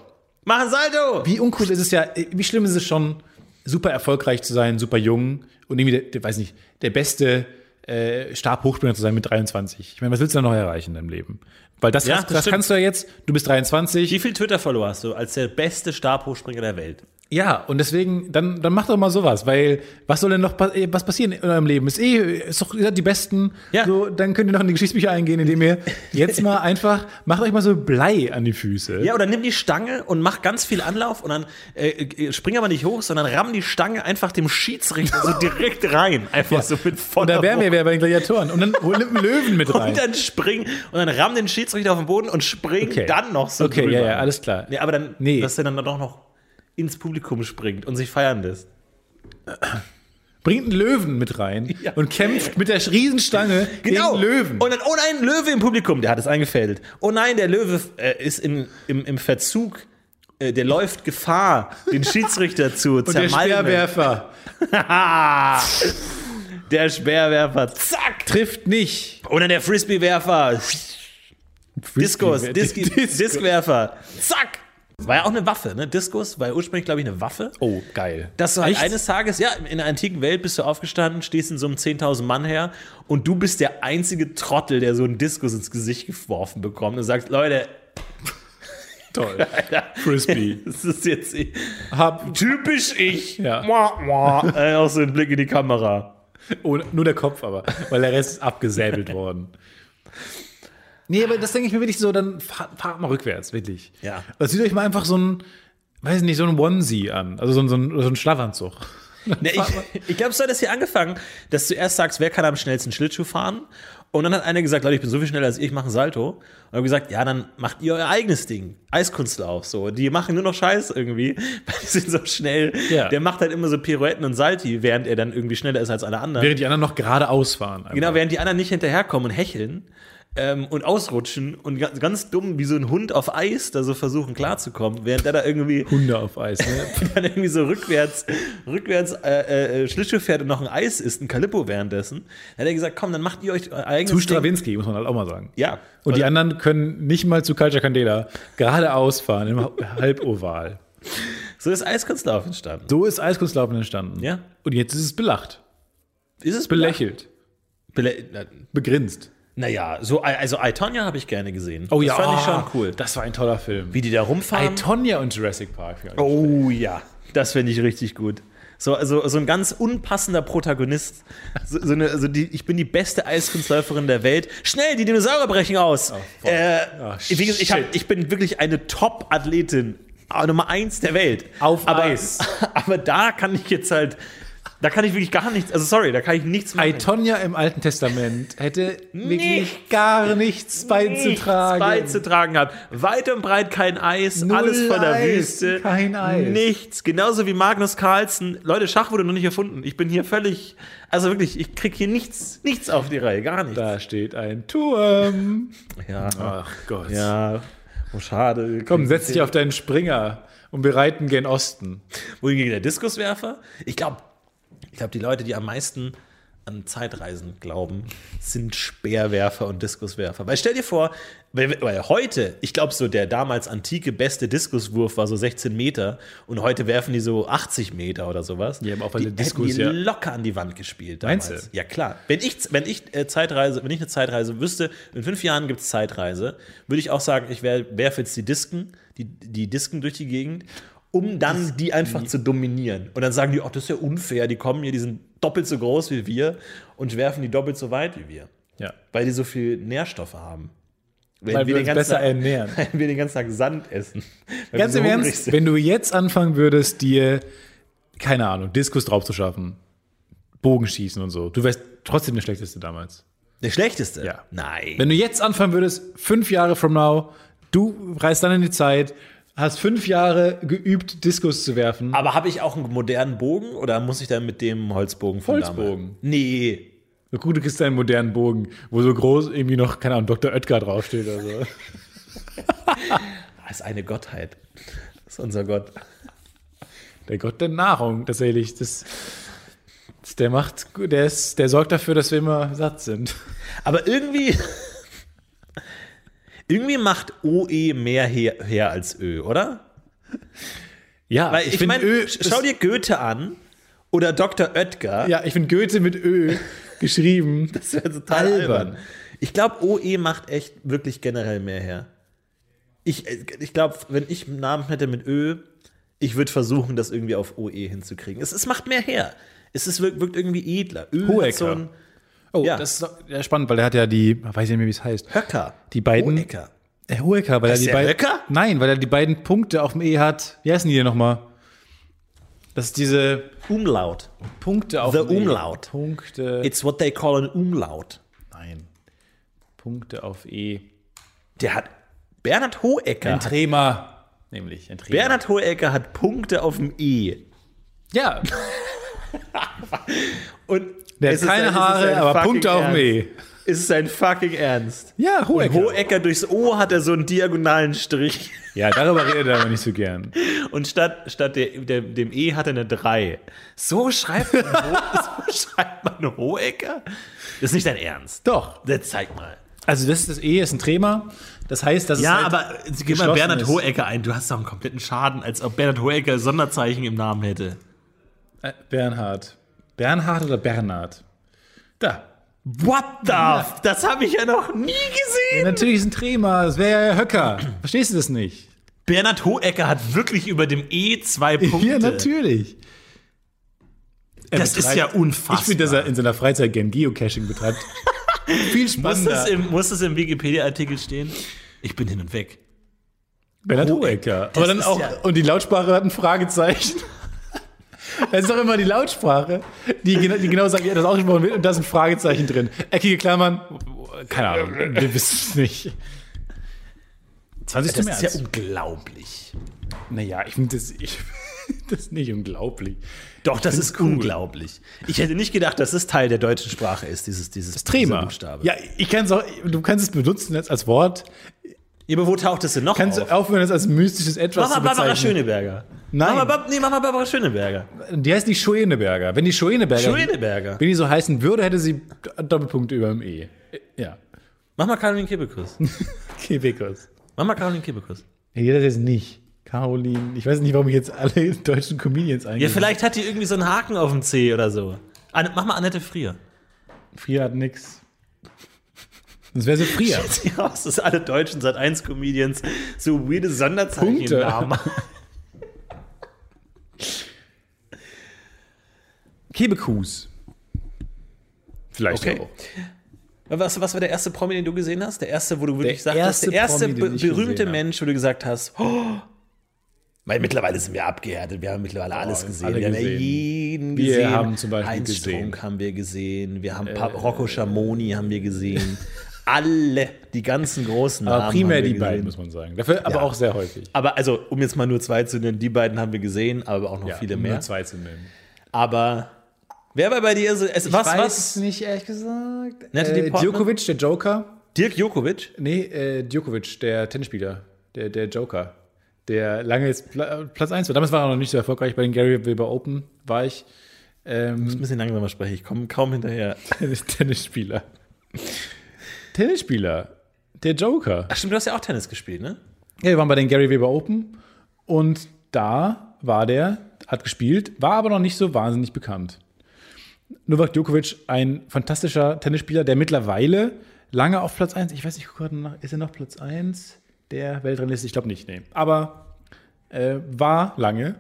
Mach ein Salto. Wie uncool ist es ja, wie schlimm ist es schon, super erfolgreich zu sein, super jung und irgendwie, der, der, weiß nicht, der beste äh, Stabhochspringer zu sein mit 23. Ich meine, was willst du da noch erreichen in deinem Leben? Weil das, Ja, hast, das das kannst du ja jetzt, du bist 23. Wie viel Twitter-Follower hast du als der beste Stabhochspringer der Welt? Ja, und deswegen, dann, dann mach doch mal sowas, weil was soll denn noch eh, was passieren in eurem Leben? Ist eh, ist doch ihr seid die Besten. Ja. So, dann könnt ihr noch in die Geschichtsbücher eingehen, indem ihr jetzt mal *laughs* einfach, macht euch mal so Blei an die Füße. Ja, oder nimm die Stange und mach ganz viel Anlauf und dann äh, äh, spring aber nicht hoch, sondern ramm die Stange einfach dem Schiedsrichter so direkt rein. *laughs* Einfach so mit Und voller da wären wir wieder bei den Gladiatoren. Und dann hol nimm einen Löwen mit *laughs* rein. Und dann spring und dann ramm den Schiedsrichter auf den Boden und spring Okay. dann noch so Okay, drüber. ja, ja, alles klar. Nee, aber dann, Nee. dass er dann doch noch ins Publikum springt und sich feiern lässt. Bringt einen Löwen mit rein *laughs* Ja. und kämpft mit der Riesenstange *laughs* Genau. gegen Löwen. Und dann, oh nein, Löwe im Publikum, der hat es eingefädelt. Oh nein, der Löwe äh, ist in, im, im Verzug. Äh, der läuft Gefahr, den Schiedsrichter *laughs* zu Und der zermalmen. Speerwerfer der Speerwerfer, zack. trifft nicht. Oder der Frisbeewerfer, Diskus, Dis Dis Diskwerfer, zack. War ja auch eine Waffe, ne? Diskus war ja ursprünglich, glaube ich, eine Waffe. Oh, geil. Dass du halt Echt? eines Tages, ja, in der antiken Welt bist du aufgestanden, stehst in so einem 10.000 Mann her und du bist der einzige Trottel, der so einen Diskus ins Gesicht geworfen bekommt und sagst, Leute, *laughs* toll. Frisbee. *laughs* das ist jetzt Hab, typisch ich. Ja. Mua, mua. Äh, auch so ein Blick in die Kamera. oh, nur der Kopf aber, weil der Rest ist abgesäbelt *laughs* worden. Nee, aber das denke ich mir wirklich so, dann fahrt, fahrt mal rückwärts, wirklich. Ja. Also zieht euch mal einfach so ein, weiß nicht, so ein Onesie an. Also so ein, so ein, so ein Schlafanzug. *laughs* Ne, ich ich glaube, so hat das hier angefangen, dass du erst sagst, wer kann am schnellsten Schlittschuh fahren? Und dann hat einer gesagt, Leute, ich bin so viel schneller als ihr, ich mache ein Salto. Und habe gesagt, ja, dann macht ihr euer eigenes Ding. Eiskunstlauf, so. Die machen nur noch Scheiß irgendwie, *laughs* weil die sind so schnell. Ja. Der macht halt immer so Pirouetten und Salti, während er dann irgendwie schneller ist als alle anderen. Während die anderen noch geradeaus fahren. einfach. Genau, während die anderen nicht hinterherkommen und hecheln ähm, und ausrutschen und ganz, ganz dumm wie so ein Hund auf Eis da so versuchen klarzukommen, während der da irgendwie *laughs* Hunde auf Eis, ne? *laughs* dann irgendwie so rückwärts, rückwärts äh, äh, Schlittschuh fährt und noch ein Eis isst, ein Calippo währenddessen. Dann hat er gesagt, komm, dann macht ihr euch eigenes Zu Ding. Stravinsky, muss man halt auch mal sagen. Ja. Und die Oder- anderen können nicht mal zu Culture Candela geradeaus fahren, im *laughs* Halboval. So ist Eiskunstlauf entstanden. So ist Eiskunstlaufen entstanden. Ja. Und jetzt ist es belacht, Ist es belächelt, Bele na- begrinst. Naja, so, also I, Tonya habe ich gerne gesehen. Oh das fand ich schon cool. Das war ein toller Film. Wie die da rumfahren. I, Tonya und Jurassic Park. Oh ja, das finde ich richtig gut. So, also, so ein ganz unpassender Protagonist. So, so eine, also die, ich bin die beste Eiskunstläuferin der Welt. Schnell, die Dinosaurier brechen aus. fuck. äh, Oh, wie gesagt, ich, hab, ich bin wirklich eine Top-Athletin. äh, Nummer eins der Welt. Auf aber, Eis. *laughs* Aber da kann ich jetzt halt, da kann ich wirklich gar nichts, also sorry, da kann ich nichts machen. I, Tonya im Alten Testament hätte *laughs* wirklich gar nichts beizutragen. Nichts beizutragen hat. Weit und breit kein Eis, Null alles voller Eis, Wüste. kein Eis. Nichts. Genauso wie Magnus Carlsen. Leute, Schach wurde noch nicht erfunden. Ich bin hier völlig, also wirklich, ich krieg hier nichts, nichts auf die Reihe, gar nichts. Da steht ein Turm. *laughs* Ja. Ach Gott. Ja. Oh, schade. Komm, setz dich auf deinen Springer und wir reiten gen Osten. Wohingegen der Diskuswerfer, ich glaube, ich glaube, die Leute, die am meisten an Zeitreisen glauben, sind Speerwerfer und Diskuswerfer. Weil stell dir vor, weil, weil heute, ich glaube, so der damals antike beste Diskuswurf war so 16 Meter und heute werfen die so 80 Meter oder sowas. Die haben auch der Diskus, die locker an die Wand gespielt. Meinst Damals. du? Ja, klar. Wenn ich, wenn ich äh, Zeitreise, wenn ich eine Zeitreise wüsste, in fünf Jahren gibt es Zeitreise, würde ich auch sagen, ich werfe jetzt die Disken, die, die Disken durch die Gegend, um dann die einfach zu dominieren. Und dann sagen die, oh, das ist ja unfair, die kommen hier, die sind doppelt so groß wie wir und werfen die doppelt so weit wie wir. Ja. Weil die so viel Nährstoffe haben. Wenn Weil wir uns besser Tag, ernähren. *laughs* Weil wir den ganzen Tag Sand essen. Ganz im Ernst, sind. wenn du jetzt anfangen würdest, dir, keine Ahnung, Diskus drauf zu schaffen, Bogenschießen und so, du wärst trotzdem der Schlechteste damals. Der schlechteste? Ja. Nein. Wenn du jetzt anfangen würdest, fünf Jahre from now, du reist dann in die Zeit, hast fünf Jahre geübt, Diskus zu werfen. Aber habe ich auch einen modernen Bogen oder muss ich dann mit dem Holzbogen von Holzbogen. damals? Nee. Gut, du kriegst einen modernen Bogen, wo so groß irgendwie noch, keine Ahnung, Dr. Oetker draufsteht oder so. *laughs* Das ist eine Gottheit. Das ist unser Gott. Der Gott der Nahrung, tatsächlich. Das, das, der macht, der, ist, der sorgt dafür, dass wir immer satt sind. Aber irgendwie. Irgendwie macht OE mehr her, her als Ö, oder? Ja, Weil ich, find meine, schau dir Goethe an oder Dr. Oetker. Ja, ich finde Goethe mit Ö *laughs* geschrieben. Das wäre total albern. Albern. Ich glaube, OE macht echt wirklich generell mehr her. Ich, äh, ich glaube, wenn ich einen Namen hätte mit Ö, ich würde versuchen, das irgendwie auf OE hinzukriegen. Es, es macht mehr her. Es ist, wirkt, wirkt irgendwie edler. Ö hat Hohecker. so ein Oh, Ja. das ist ja, spannend, weil der hat ja die, weiß ich nicht mehr, wie es heißt. Höcker. Die beiden- Hohecker. Der Hohecker, weil er Heißt die beiden. Höcker? Nein, weil er die beiden Punkte auf dem E hat. Wie heißen die hier nochmal? Das ist diese Umlaut. Punkte auf The dem E. Umlaut. Punkte. It's what they call an Umlaut. Nein. Punkte auf E. Der hat Bernhard Hohecker. Ein Trema. Nämlich ein Trema. Bernhard Hohecker hat Punkte auf dem E. Ja, *laughs* Und der es hat ist keine ist Haare, aber Punkte auf dem E. Ernst. Es ist sein fucking Ernst. Ja, Und Hohecker. Hohecker durchs O hat er so einen diagonalen Strich. Ja, darüber redet er aber nicht so gern. Und statt, statt der, der, dem E hat er eine 3. So schreibt man, *laughs* so schreibt man Hohecker? Das ist nicht dein Ernst. Doch. Jetzt zeig mal. Also das ist das E, ist ein Trema. Das heißt, dass Ja, es halt aber gib mal Bernhard ist. Hohecker ein. Du hast doch einen kompletten Schaden, als ob Bernhard Hohecker Sonderzeichen im Namen hätte. Äh, Bernhard. Bernhard oder Bernhard? Da. What the? f- Das habe ich ja noch nie Ja, gesehen. natürlich ist ein Trema. Das wäre ja Höcker. Verstehst du das nicht? Bernhard Hohecker hat wirklich über dem E zwei Punkte. Ja, natürlich. Er Das ist betreibt- ja unfassbar. Ich finde, dass er in seiner Freizeit gern Geocaching betreibt. *laughs* Viel muss, spannender. das im, muss das im Wikipedia-Artikel stehen? Ich bin hin und weg. Bernhard Hohecker. Aber dann ist auch, ja- und die Lautsprache hat ein Fragezeichen. Das ist doch immer die Lautsprache, die, die genau sagt, ja, das ausgesprochen wird und da ist ein Fragezeichen drin. Eckige Klammern, keine Ahnung, wir wissen es nicht. 20. Das März. ist ja unglaublich. naja, ich finde das, ich, das ist nicht unglaublich. Doch, das ist cool. unglaublich. Ich hätte nicht gedacht, dass es Teil der deutschen Sprache ist, dieses, dieses Trema. Buchstabe. Ja, ich kann es auch, du kannst es benutzen jetzt als Wort. Aber wo taucht es denn noch Kannst auf? du aufhören, es als mystisches Etwas Mach mal zu Barbara bezeichnen. Schöneberger. Nein. Mach mal, Bab- nee, mach mal Barbara Schöneberger. Die heißt nicht Schoeneberger. Wenn die Schoeneberger, Schöneberger. wenn die so heißen würde, hätte sie Doppelpunkte über dem E. Ja. Mach mal Caroline Kebekus. *laughs* Kebekus. Mach mal Caroline Kebekus. Nee, das jetzt nicht. Caroline. Ich weiß nicht, warum ich jetzt alle *laughs* deutschen Comedians Ja, eingehe. vielleicht hat die irgendwie so einen Haken auf dem C oder so. Mach mal Annette Frier. Frier hat nix. Das wäre so *laughs* Frier. Sieht aus, dass alle deutschen seit 1 Comedians so weirde Sonderzeichen haben. *laughs* Kebekus. Vielleicht Okay. auch. Was, was war der erste Promi, den du gesehen hast? Der erste, wo du wirklich Der sagst, der erste Promi, be berühmte gesehen. Mensch, wo du gesagt hast, oh, weil mittlerweile sind wir abgehärtet, wir haben mittlerweile alles gesehen. wir haben ja gesehen. jeden Wir gesehen. haben zum Beispiel Heinz gesehen. Äh, Strunk haben wir gesehen, wir haben Pa- Rocco Schamoni haben wir gesehen. Alle, die ganzen großen Namen Aber primär haben wir die beiden, gesehen. muss man sagen. Dafür aber Ja. auch sehr häufig. Aber also, um jetzt mal nur zwei zu nennen, die beiden haben wir gesehen, aber auch noch viele um mehr. Nur zwei zu nennen. Aber wer war bei dir so, es, was, was? nicht, ehrlich gesagt. Äh? Djokovic, der Joker. Dirk Jokovic? Nee, äh, Djokovic, der Tennisspieler. der, der Joker, der lange jetzt Pla Platz 1 war. Damals war er noch nicht so erfolgreich. Bei den Gary Weber Open war ich ähm, Ein bisschen langsamer spreche, ich komme kaum hinterher. Tennis *laughs* Tennisspieler. Tennisspieler. Der Joker. Ach stimmt, du hast ja auch Tennis gespielt, ne? Ja, wir waren bei den Gary Weber Open und da war der, hat gespielt, war aber noch nicht so wahnsinnig bekannt. Novak Djokovic, ein fantastischer Tennisspieler, der mittlerweile lange auf Platz 1, ich weiß nicht, guck gerade nach, ist er noch Platz 1 der Weltrangliste? Ich glaube nicht, nee. Aber äh, war lange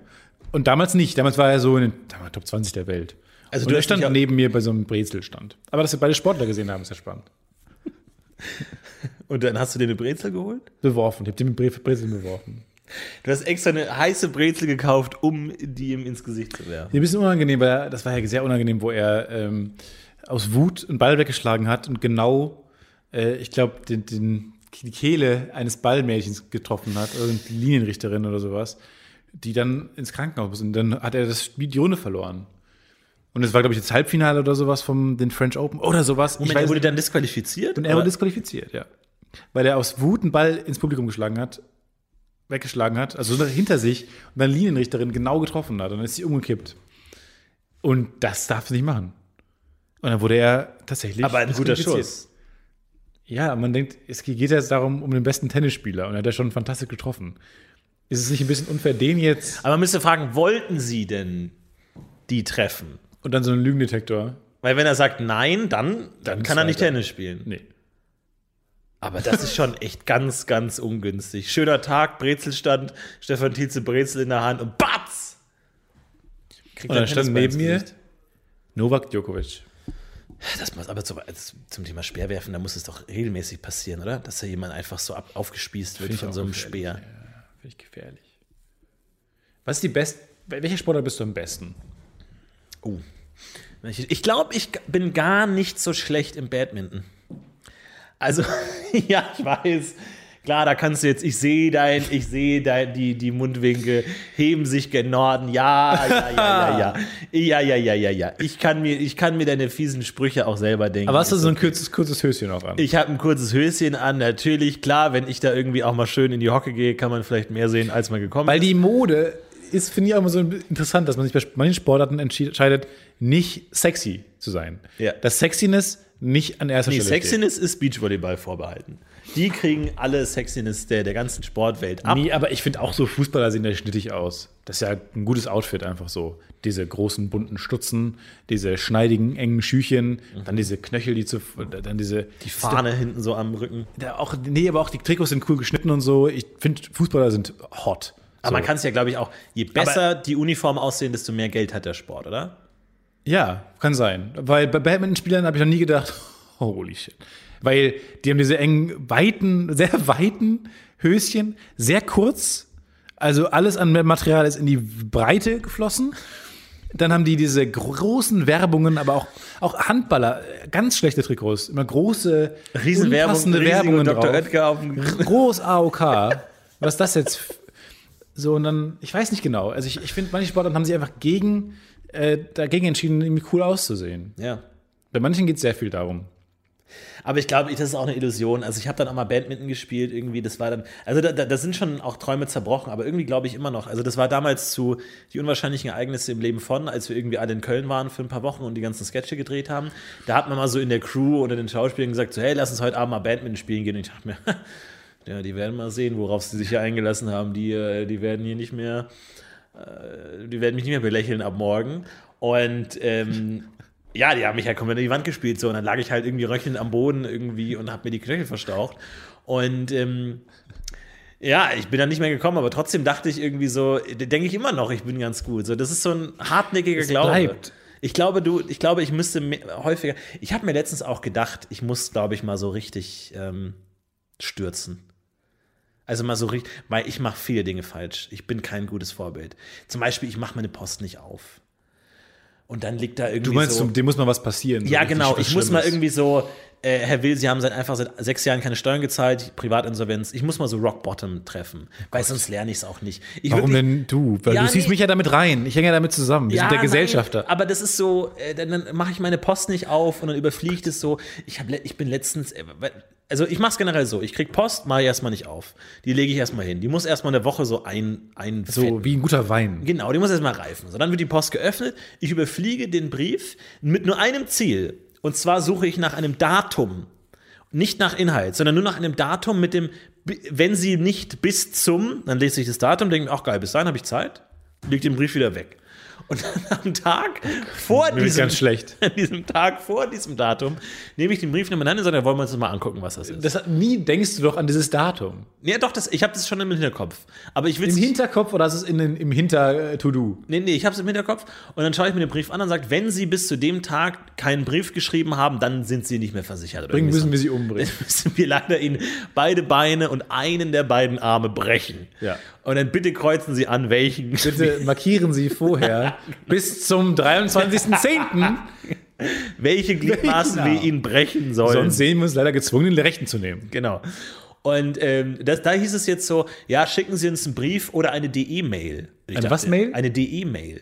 und damals nicht. Damals war er so in den Top 20 der Welt. Also und du er stand neben mir bei so einem Brezelstand. Aber dass wir beide Sportler gesehen haben, ist ja spannend. Und dann hast du dir eine Brezel geholt? Beworfen. Ich habe mit Bre Brezel beworfen. Du hast extra eine heiße Brezel gekauft, um die ihm ins Gesicht zu werfen. Ein bisschen unangenehm, weil das war ja sehr unangenehm, wo er ähm, aus Wut einen Ball weggeschlagen hat und genau, äh, ich glaube, den, den, die Kehle eines Ballmädchens getroffen hat, also die Linienrichterin oder sowas, die dann ins Krankenhaus muss. Und dann hat er das Spiel die Runde verloren. Und es war, glaube ich, das Halbfinale oder sowas vom den French Open oder sowas. Moment, ich er weiß wurde nicht. dann disqualifiziert? und er wurde disqualifiziert, ja. Weil er aus Wut einen Ball ins Publikum geschlagen hat, weggeschlagen hat, also so hinter sich und dann Linienrichterin genau getroffen hat und dann ist sie umgekippt. Und das darfst du nicht machen. Und dann wurde er tatsächlich. Aber ein guter. Schuss. Ja, man denkt, es geht jetzt darum, um den besten Tennisspieler und er hat ja schon fantastisch getroffen. Ist es nicht ein bisschen unfair, den jetzt Aber man müsste fragen, wollten sie denn die treffen? Und dann so einen Lügendetektor? Weil wenn er sagt nein, dann, dann kann er nicht. Tennis spielen. Nee. Aber das ist schon echt ganz, ganz ungünstig. Schöner Tag, Brezelstand, Stefan Tietze Brezel in der Hand und batz! Kriegt Und dann stand neben mir. Novak Djokovic. Das muss aber zum, also zum Thema Speerwerfen, da muss es doch regelmäßig passieren, oder? Dass da jemand einfach so ab, aufgespießt wird von so einem Speer. Finde ich gefährlich. Was ist die beste, welcher Sportler bist du am besten? Oh. Ich, glaube, ich bin gar nicht so schlecht im Badminton. Also, *laughs* ja, ich weiß. Klar, da kannst du jetzt, ich sehe dein, ich sehe dein, die, die Mundwinkel heben sich gen Norden. Ja, ja, ja, ja, ja. *laughs* Ja, ja, ja, ja, ja. Ich kann mir, ich kann mir deine fiesen Sprüche auch selber denken. Aber hast du so ein kurzes, kurzes Höschen auch an? Ich habe ein kurzes Höschen an, natürlich. Klar, wenn ich da irgendwie auch mal schön in die Hocke gehe, kann man vielleicht mehr sehen, als man gekommen Weil ist. die Mode ist, finde ich auch immer so interessant, dass man sich bei manchen Sportarten entscheidet, nicht sexy zu sein. Ja. Das Sexiness nicht an erster Nee, Stelle Sexiness ist Beachvolleyball vorbehalten. Die kriegen alle Sexiness der, der ganzen Sportwelt ab. steht. Nee, aber ich finde auch so Fußballer sehen da schnittig aus. Das ist ja ein gutes Outfit einfach so. Diese großen bunten Stutzen, diese schneidigen engen Schüchen, dann diese Knöchel, die zu, dann diese Die Fahne hinten so am Rücken. Auch, nee, aber auch die Trikots sind cool geschnitten und so. Ich finde, Fußballer sind hot. Aber man kann es ja, glaube ich, auch, je besser die Uniform aussehen, desto mehr Geld hat der Sport, oder? Ja, kann sein. Weil bei Badminton-Spielern habe ich noch nie gedacht, *laughs* holy shit. Weil die haben diese engen, weiten, sehr weiten Höschen, sehr kurz. Also alles an Material ist in die Breite geflossen. Dann haben die diese großen Werbungen, aber auch, auch Handballer, ganz schlechte Trikots, immer große, Riesenwerbung, Werbungen Dr. drauf. Oetker auf dem Groß AOK. Was ist das jetzt? So, und dann, ich weiß nicht genau. Also ich, ich finde, manche Sportarten haben sich einfach gegen, äh, dagegen entschieden, irgendwie cool auszusehen. Ja. Bei manchen geht es sehr viel darum. Aber ich glaube, das ist auch eine Illusion. Also ich habe dann auch mal Badminton gespielt, irgendwie, das war dann, also da, da, sind schon auch Träume zerbrochen, aber irgendwie glaube ich immer noch. Also das war damals zu die unwahrscheinlichen Ereignisse im Leben von, als wir irgendwie alle in Köln waren für ein paar Wochen und die ganzen Sketche gedreht haben. Da hat man mal so in der Crew oder den Schauspielern gesagt, so hey, lass uns heute Abend mal Badminton spielen gehen. Und ich dachte mir, *laughs* ja, die werden mal sehen, worauf sie sich hier eingelassen haben. Die, äh, die werden hier nicht mehr, äh, die werden mich nicht mehr belächeln ab morgen. Und ähm, ja, die haben mich halt komplett in die Wand gespielt so und dann lag ich halt irgendwie röchelnd am Boden irgendwie und habe mir die Knöchel verstaucht und ähm, ja, ich bin dann nicht mehr gekommen, aber trotzdem dachte ich irgendwie so, denke ich immer noch, ich bin ganz gut. So, das ist so ein hartnäckiger Glaube. bleibt. Ich glaube, du, ich glaube, ich müsste mehr, häufiger. Ich habe mir letztens auch gedacht, ich muss, glaube ich, mal so richtig ähm, stürzen. Also mal so richtig, weil ich mache viele Dinge falsch. Ich bin kein gutes Vorbild. Zum Beispiel, ich mache meine Post nicht auf. Und dann liegt da irgendwie Du meinst, so. dem muss mal was passieren. so Ja, genau. Ich muss mal irgendwie so, äh, Herr Will, Sie haben seit einfach seit sechs Jahren keine Steuern gezahlt, Privatinsolvenz. Ich muss mal so Rock Bottom treffen, weil sonst lerne ich es auch nicht. Ich Warum wirklich- denn du? Weil Ja, du ziehst nee. mich ja damit rein. Ich hänge ja damit zusammen. Wir sind der nein, Gesellschafter. aber das ist so, äh, dann, dann mache ich meine Post nicht auf und dann überfliegt es so. Ich, hab, ich bin letztens, äh, also ich mache es generell so, ich krieg Post, mache ich erstmal nicht auf. Die lege ich erstmal hin. Die muss erstmal eine Woche so ein, ein So wie ein guter Wein. Genau, die muss erstmal reifen. So, dann wird die Post geöffnet. Ich überfliege den Brief mit nur einem Ziel. Und zwar suche ich nach einem Datum. Nicht nach Inhalt, sondern nur nach einem Datum mit dem, wenn sie nicht bis zum, dann lese ich das Datum, denke, ach geil, bis dahin habe ich Zeit, leg den Brief wieder weg. Und dann am Tag vor Mir wird diesem, ganz schlecht. *laughs* an diesem Tag vor diesem Datum nehme ich den Brief Hand und sage, wollen wir uns das mal angucken, was das ist. Das, nie denkst du doch an dieses Datum. ja, doch, das, ich habe das schon im Hinterkopf. Aber ich Im Hinterkopf oder ist es in den, im Hinter-To-Do? Nee, nee, ich habe es im Hinterkopf und dann schaue ich mir den Brief an und sage, wenn Sie bis zu dem Tag keinen Brief geschrieben haben, dann sind Sie nicht mehr versichert. Bringen müssen wir sie umbringen. *laughs* Dann müssen wir leider Ihnen beide Beine und einen der beiden Arme brechen. Ja. Und dann bitte kreuzen Sie an, welchen. Bitte *laughs* markieren Sie vorher bis zum 23.10. welche Gliedmaßen Genau. wir Ihnen brechen sollen. Sonst sehen wir uns leider gezwungen, den Rechten zu nehmen. Genau. Und ähm, das, da hieß es jetzt so, ja, schicken Sie uns einen Brief oder eine DE-Mail. Eine was Mail? Eine DE-Mail.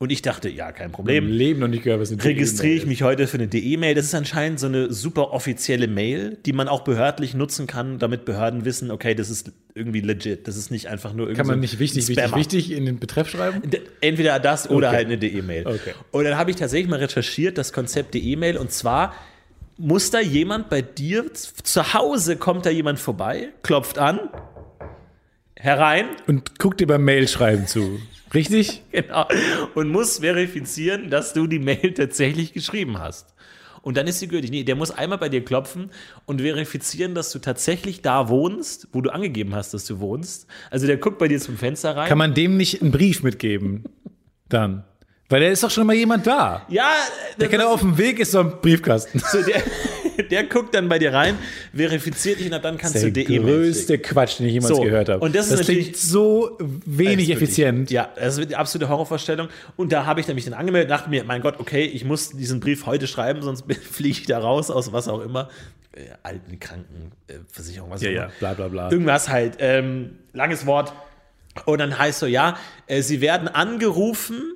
Und ich dachte, ja, kein Im Problem. Leben noch nicht gehört, was eine registriere ich mich heute für eine DE-Mail. Das ist anscheinend so eine super offizielle Mail, die man auch behördlich nutzen kann, damit Behörden wissen, okay, das ist irgendwie legit. Das ist nicht einfach nur irgendwie Kann man so nicht wichtig, wichtig, wichtig in den Betreff schreiben? Entweder das oder Okay. halt eine DE-Mail. Okay. Und dann habe ich tatsächlich mal recherchiert, das Konzept DE-Mail. Und zwar muss da jemand bei dir zu Hause, kommt da jemand vorbei, klopft an, herein, Und guck dir beim Mail-Schreiben zu. Richtig? *laughs* genau, und muss verifizieren, dass du die Mail tatsächlich geschrieben hast. Und dann ist sie gültig. Nee, der muss einmal bei dir klopfen und verifizieren, dass du tatsächlich da wohnst, wo du angegeben hast, dass du wohnst. Also der guckt bei dir zum Fenster rein. Kann man dem nicht einen Brief mitgeben? Dann. Weil da ist doch schon mal jemand da. ja, Der kann auf dem Weg ist so ein Briefkasten. so der, *laughs* der guckt dann bei dir rein, verifiziert dich und dann kannst Der du DE größte Quatsch, den ich jemals So, gehört habe. und das ist klingt natürlich- so wenig Wirklich. effizient. Ja, das ist die absolute Horrorvorstellung. Und da habe ich nämlich dann angemeldet, dachte mir, mein Gott, okay, ich muss diesen Brief heute schreiben, sonst *laughs* fliege ich da raus aus was auch immer. Äh, Alten, Kranken, äh, was auch Ja, immer. ja, bla bla bla. Irgendwas halt. Ähm, langes Wort. Und dann heißt so, ja, äh, sie werden angerufen,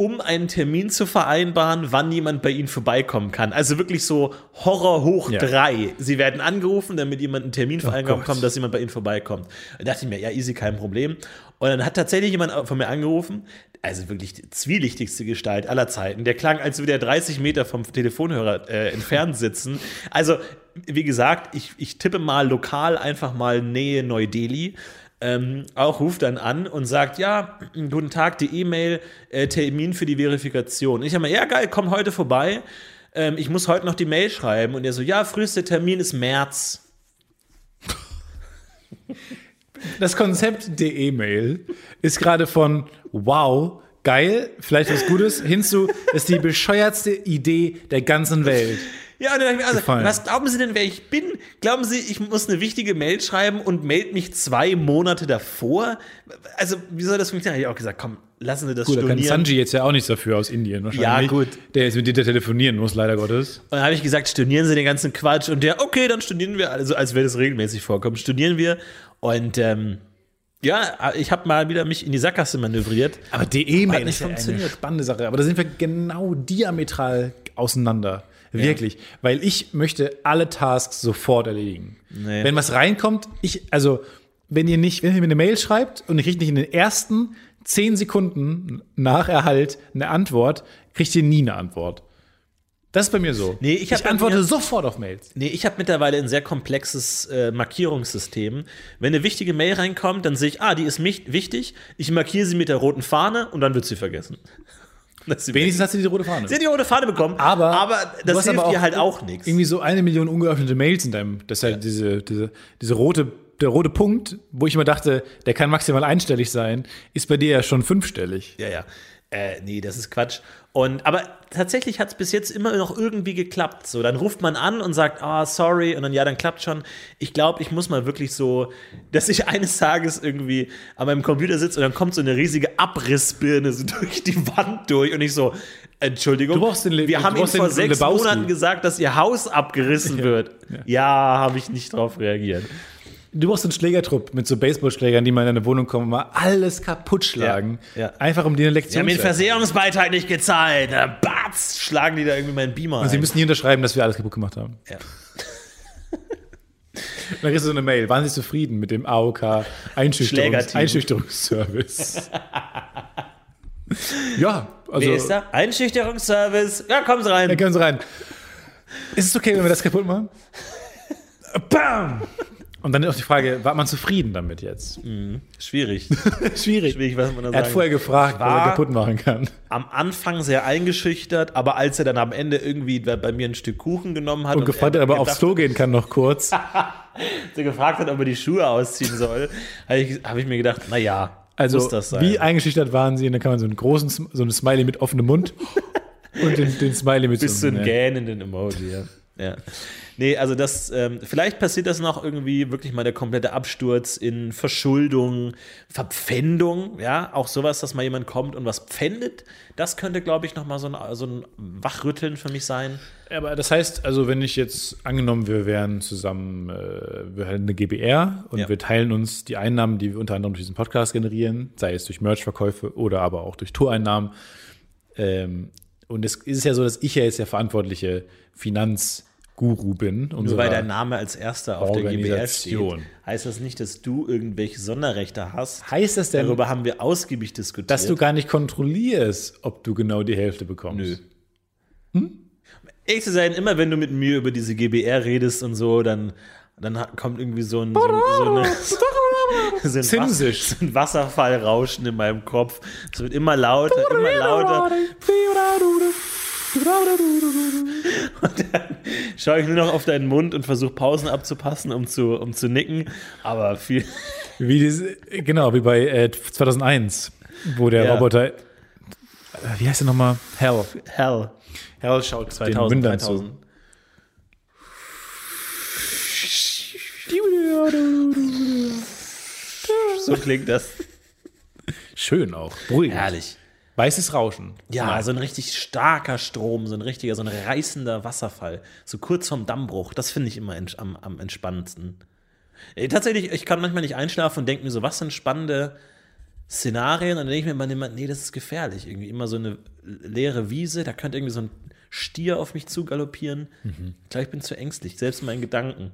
um einen Termin zu vereinbaren, wann jemand bei ihnen vorbeikommen kann. Also wirklich so Horror hoch Ja. drei. Sie werden angerufen, damit jemand einen Termin vereinbaren Gott. kommt, dass jemand bei ihnen vorbeikommt. Da dachte ich mir, ja, easy, kein Problem. Und dann hat tatsächlich jemand von mir angerufen, also wirklich die zwielichtigste Gestalt aller Zeiten. Der klang, als würde er 30 Meter vom Telefonhörer äh, entfernt sitzen. Also, wie gesagt, ich, ich tippe mal lokal einfach mal Nähe Neu-Delhi. Ähm, auch ruft dann an und sagt, ja, guten Tag, die E-Mail, äh, Termin für die Verifikation. Und ich habe mal, ja geil, komm heute vorbei. Ähm, ich muss heute noch die Mail schreiben. Und er so, ja, frühester Termin ist März. Das Konzept der E-Mail ist gerade von wow, geil, vielleicht was Gutes, hin zu, ist die bescheuertste Idee der ganzen Welt. Ja, und dann dachte ich mir, also, Gefallen. was glauben Sie denn, wer ich bin? Glauben Sie, ich muss eine wichtige Mail schreiben und melde mich zwei Monate davor? Also, wie soll das funktionieren? Habe ich auch gesagt, komm, lassen Sie das Gut, da kann stornieren. Sanji jetzt ja auch nichts dafür aus Indien wahrscheinlich. Ja, gut. Der jetzt mit dir telefonieren muss, leider Gottes. Und dann habe ich gesagt, stornieren Sie den ganzen Quatsch. Und der, okay, dann stornieren wir, also als wäre das regelmäßig vorkommt, stornieren wir. Und ähm, ja, ich habe mal wieder mich in die Sackgasse manövriert. Aber die E-Mail Hat nicht ist ja eine funktioniert. spannende Sache. Aber da sind wir genau diametral auseinander. Wirklich. Weil ich möchte alle Tasks sofort erledigen. Nee. Wenn was reinkommt, ich, also, wenn ihr nicht, wenn ihr mir eine Mail schreibt und ihr kriegt nicht in den ersten zehn Sekunden nach Erhalt eine Antwort, kriegt ihr nie eine Antwort. Das ist bei mir so. Nee, ich ich antworte mir- sofort auf Mails. Nee, ich habe mittlerweile ein sehr komplexes äh, Markierungssystem. Wenn eine wichtige Mail reinkommt, dann sehe ich, ah, die ist mich wichtig. Ich markiere sie mit der roten Fahne und dann wird sie vergessen. Sie. Wenigstens hast du diese rote Fahne. Sie hat die rote Fahne bekommen, Aber, aber das hilft aber dir halt auch nichts. Irgendwie so eine Million ungeöffnete Mails in deinem, das ist halt diese, diese, diese rote, der rote Punkt, wo ich immer dachte, der kann maximal einstellig sein, ist bei dir ja schon fünfstellig. Ja, ja. Äh, nee, das ist Quatsch. Und, aber tatsächlich hat es bis jetzt immer noch irgendwie geklappt. So, dann ruft man an und sagt, ah, sorry, und dann, ja, dann klappt schon. Ich glaube, ich muss mal wirklich so, dass ich *laughs* eines Tages irgendwie an meinem Computer sitze und dann kommt so eine riesige Abrissbirne so *laughs* durch die Wand durch und ich so, Entschuldigung, Du brauchst den Le- wir haben Ihnen vor sechs Lebowski. Monaten gesagt, dass Ihr Haus abgerissen *laughs* wird. Ja, habe ich nicht drauf reagiert. Du brauchst einen Schlägertrupp mit so Baseballschlägern, die mal in deine Wohnung kommen und mal alles kaputt schlagen. Ja, ja. Einfach um dir eine Sie Lektion haben mir zu den Versicherungsbeitrag nicht gezahlt. Na, batz, schlagen die da irgendwie meinen Beamer Und sie ein. müssen nie unterschreiben, dass wir alles kaputt gemacht haben. Ja. *laughs* dann kriegst du so eine Mail. Waren Sie zufrieden mit dem AOK Einschüchterungs. Einschüchterungsservice? *laughs* ja, also. Wer ist da? Einschüchterungsservice. Ja, kommen Sie rein. Da können Sie rein. Ist es okay, wenn wir das kaputt machen? *laughs* Bam! Und dann auch die Frage, war man zufrieden damit jetzt? Schwierig. *laughs* Schwierig. Schwierig, was man da Er hat sagen vorher gefragt, was er kaputt machen kann. am Anfang sehr eingeschüchtert, aber als er dann am Ende irgendwie bei mir ein Stück Kuchen genommen hat Und gefragt hat, er ob er aufs Klo gehen kann noch kurz. *laughs* sie gefragt hat, ob er die Schuhe ausziehen soll, habe ich, hab ich mir gedacht, naja, Also, muss das sein. wie eingeschüchtert waren sie? Und dann kann man so einen großen, so eine Smiley mit offenem Mund *laughs* und den, den Smiley mit Bis so zu einem, einem ja. gähnenden Emoji, ja. ja. Nee, also das, ähm, vielleicht passiert das noch irgendwie wirklich mal der komplette Absturz in Verschuldung, Verpfändung, ja, auch sowas, dass mal jemand kommt und was pfändet, das könnte, glaube ich, noch mal so ein, so ein Wachrütteln für mich sein. Aber das heißt, also wenn ich jetzt angenommen, wir wären zusammen, äh, wir hätten eine GBR und Ja. wir teilen uns die Einnahmen, die wir unter anderem durch diesen Podcast generieren, sei es durch Merchverkäufe oder aber auch durch Toreinnahmen. Ähm, und es ist ja so, dass ich ja jetzt der verantwortliche Finanzguru bin. Nur weil dein Name als erster auf der GBR steht, heißt das nicht, dass du irgendwelche Sonderrechte hast. heißt das denn, Darüber haben wir ausgiebig diskutiert. dass du gar nicht kontrollierst, ob du genau die Hälfte bekommst? Nö. Ehrlich zu sein, immer wenn du mit mir über diese GBR redest und so, dann, dann kommt irgendwie so ein, so, so, eine, *laughs* so, ein Zimsisch. So ein Wasserfallrauschen in meinem Kopf. Es wird immer lauter, immer lauter. *laughs* Schaue ich nur noch auf deinen Mund und versuche Pausen abzupassen, um zu, um zu nicken. Aber viel. *laughs* Wie diese, genau, wie bei äh, 2001, wo der Ja. Roboter, äh, wie heißt der nochmal? Hell. Hell. Hell schaut 2000, den Mündern 2000. zu. So klingt das. Schön auch. Ruhig. Herrlich. Weißes Rauschen. Ja, so ein richtig starker Strom, so ein richtiger, so ein reißender Wasserfall. So kurz vorm Dammbruch. Das finde ich immer am, am entspannendsten. Äh, Tatsächlich, ich kann manchmal nicht einschlafen und denke mir so, was sind spannende Szenarien? Und dann denke ich mir immer, nee, das ist gefährlich. Irgendwie immer so eine leere Wiese, da könnte irgendwie so ein Stier auf mich zu galoppieren. Ich glaube, ich bin zu ängstlich, selbst in meinen Gedanken.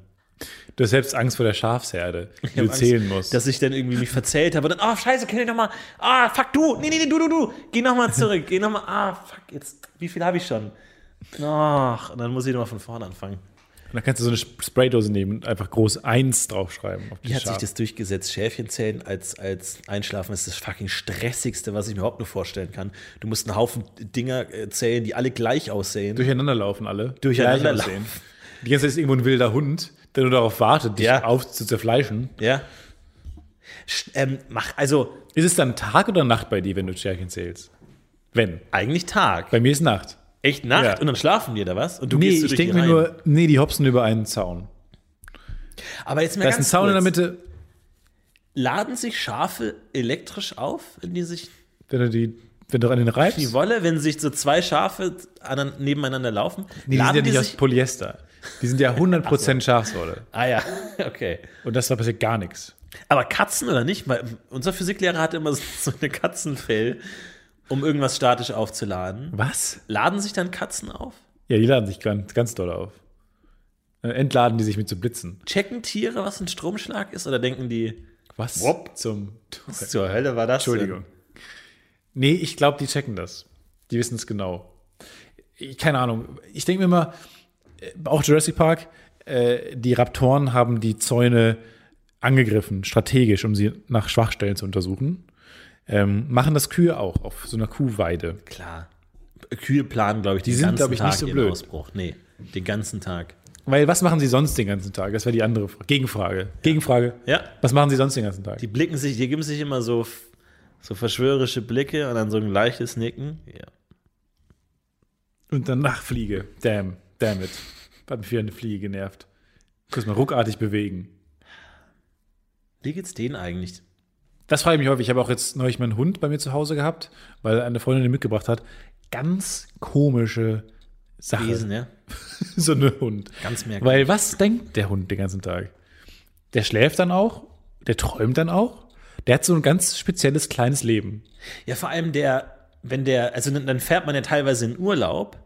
Du hast selbst Angst vor der Schafsherde, die du zählen musst. Dass ich dann irgendwie mich verzählt habe und dann, oh, scheiße, kann ich nochmal, ah, fuck, du, nee, nee, nee, du, du, du, geh nochmal zurück, geh nochmal, ah, fuck, jetzt, wie viel habe ich schon? Ach, und dann muss ich nochmal von vorne anfangen. Und dann kannst du so eine Spraydose nehmen und einfach groß 1 draufschreiben. Auf Wie hat sich Schaf. das durchgesetzt? Schäfchen zählen als, als Einschlafen ist das fucking stressigste, was ich mir überhaupt nur vorstellen kann. Du musst einen Haufen Dinger äh, zählen, die alle gleich aussehen. Durcheinander laufen alle. Durcheinander aussehen. Die ganze Zeit ist irgendwo ein wilder Hund, der nur darauf wartet, dich Ja. auf zu zerfleischen. ja. Ähm, mach, also, Ist es dann Tag oder Nacht bei dir, wenn du Schärchen zählst? Wenn. eigentlich Tag. Bei mir ist Nacht. Echt Nacht? Ja. Und dann schlafen die da was? Und du nee, gehst so ich denke mir nur, nee, die hopsen über einen Zaun. Aber jetzt mal Da ist ein ganz Zaun in der kurz. Mitte. Laden sich Schafe elektrisch auf, wenn die sich Wenn du, die, wenn du an den reibst. die Wolle, wenn sich so zwei Schafe nebeneinander laufen? Nee, die laden sind ja die nicht aus sich, Polyester. Die sind ja 100% Schafswolle. Ah ja, *laughs* okay. Und das da passiert gar nichts. Aber Katzen oder nicht? Weil unser Physiklehrer hatte immer so so eine Katzenfell, um irgendwas statisch aufzuladen. Was? Laden sich dann Katzen auf? Ja, die laden sich ganz, ganz doll auf. Dann entladen die sich mit so Blitzen. Checken Tiere, was ein Stromschlag ist? Oder denken die, Was? Wupp. Zum. was zur Hölle war das? Entschuldigung. Nee, ich glaube, die checken das. Die wissen es genau. Ich, keine Ahnung. Ich denke mir immer, auch Jurassic Park, äh, die Raptoren haben die Zäune angegriffen, strategisch, um sie nach Schwachstellen zu untersuchen. Ähm, machen das Kühe auch auf so einer Kuhweide. Klar. Kühe planen, glaube ich, den sind, ganzen glaub ich, Tag nicht so blöd. Ausbruch. Nee, den ganzen Tag. Weil was machen sie sonst den ganzen Tag? Das wäre die andere Frage. Gegenfrage. Gegenfrage. Ja. Was machen sie sonst den ganzen Tag? Die blicken sich, die geben sich immer so, so verschwörerische Blicke und dann so ein leichtes Nicken. Ja. Und dann nach Fliege. Damn, damn it. Hat mich wieder eine Fliege genervt. Kurz mal ruckartig bewegen. Wie geht's denen eigentlich? Das frage ich mich häufig. Ich habe auch jetzt neulich meinen Hund bei mir zu Hause gehabt, weil eine Freundin den mitgebracht hat. Ganz komische Sache. Wesen, ja? *laughs* so eine Hund. Ganz merkwürdig. Weil was denkt der Hund den ganzen Tag? Der schläft dann auch, der träumt dann auch. Der hat so ein ganz spezielles kleines Leben. Ja, vor allem der, wenn der, also dann dann fährt man ja teilweise in Urlaub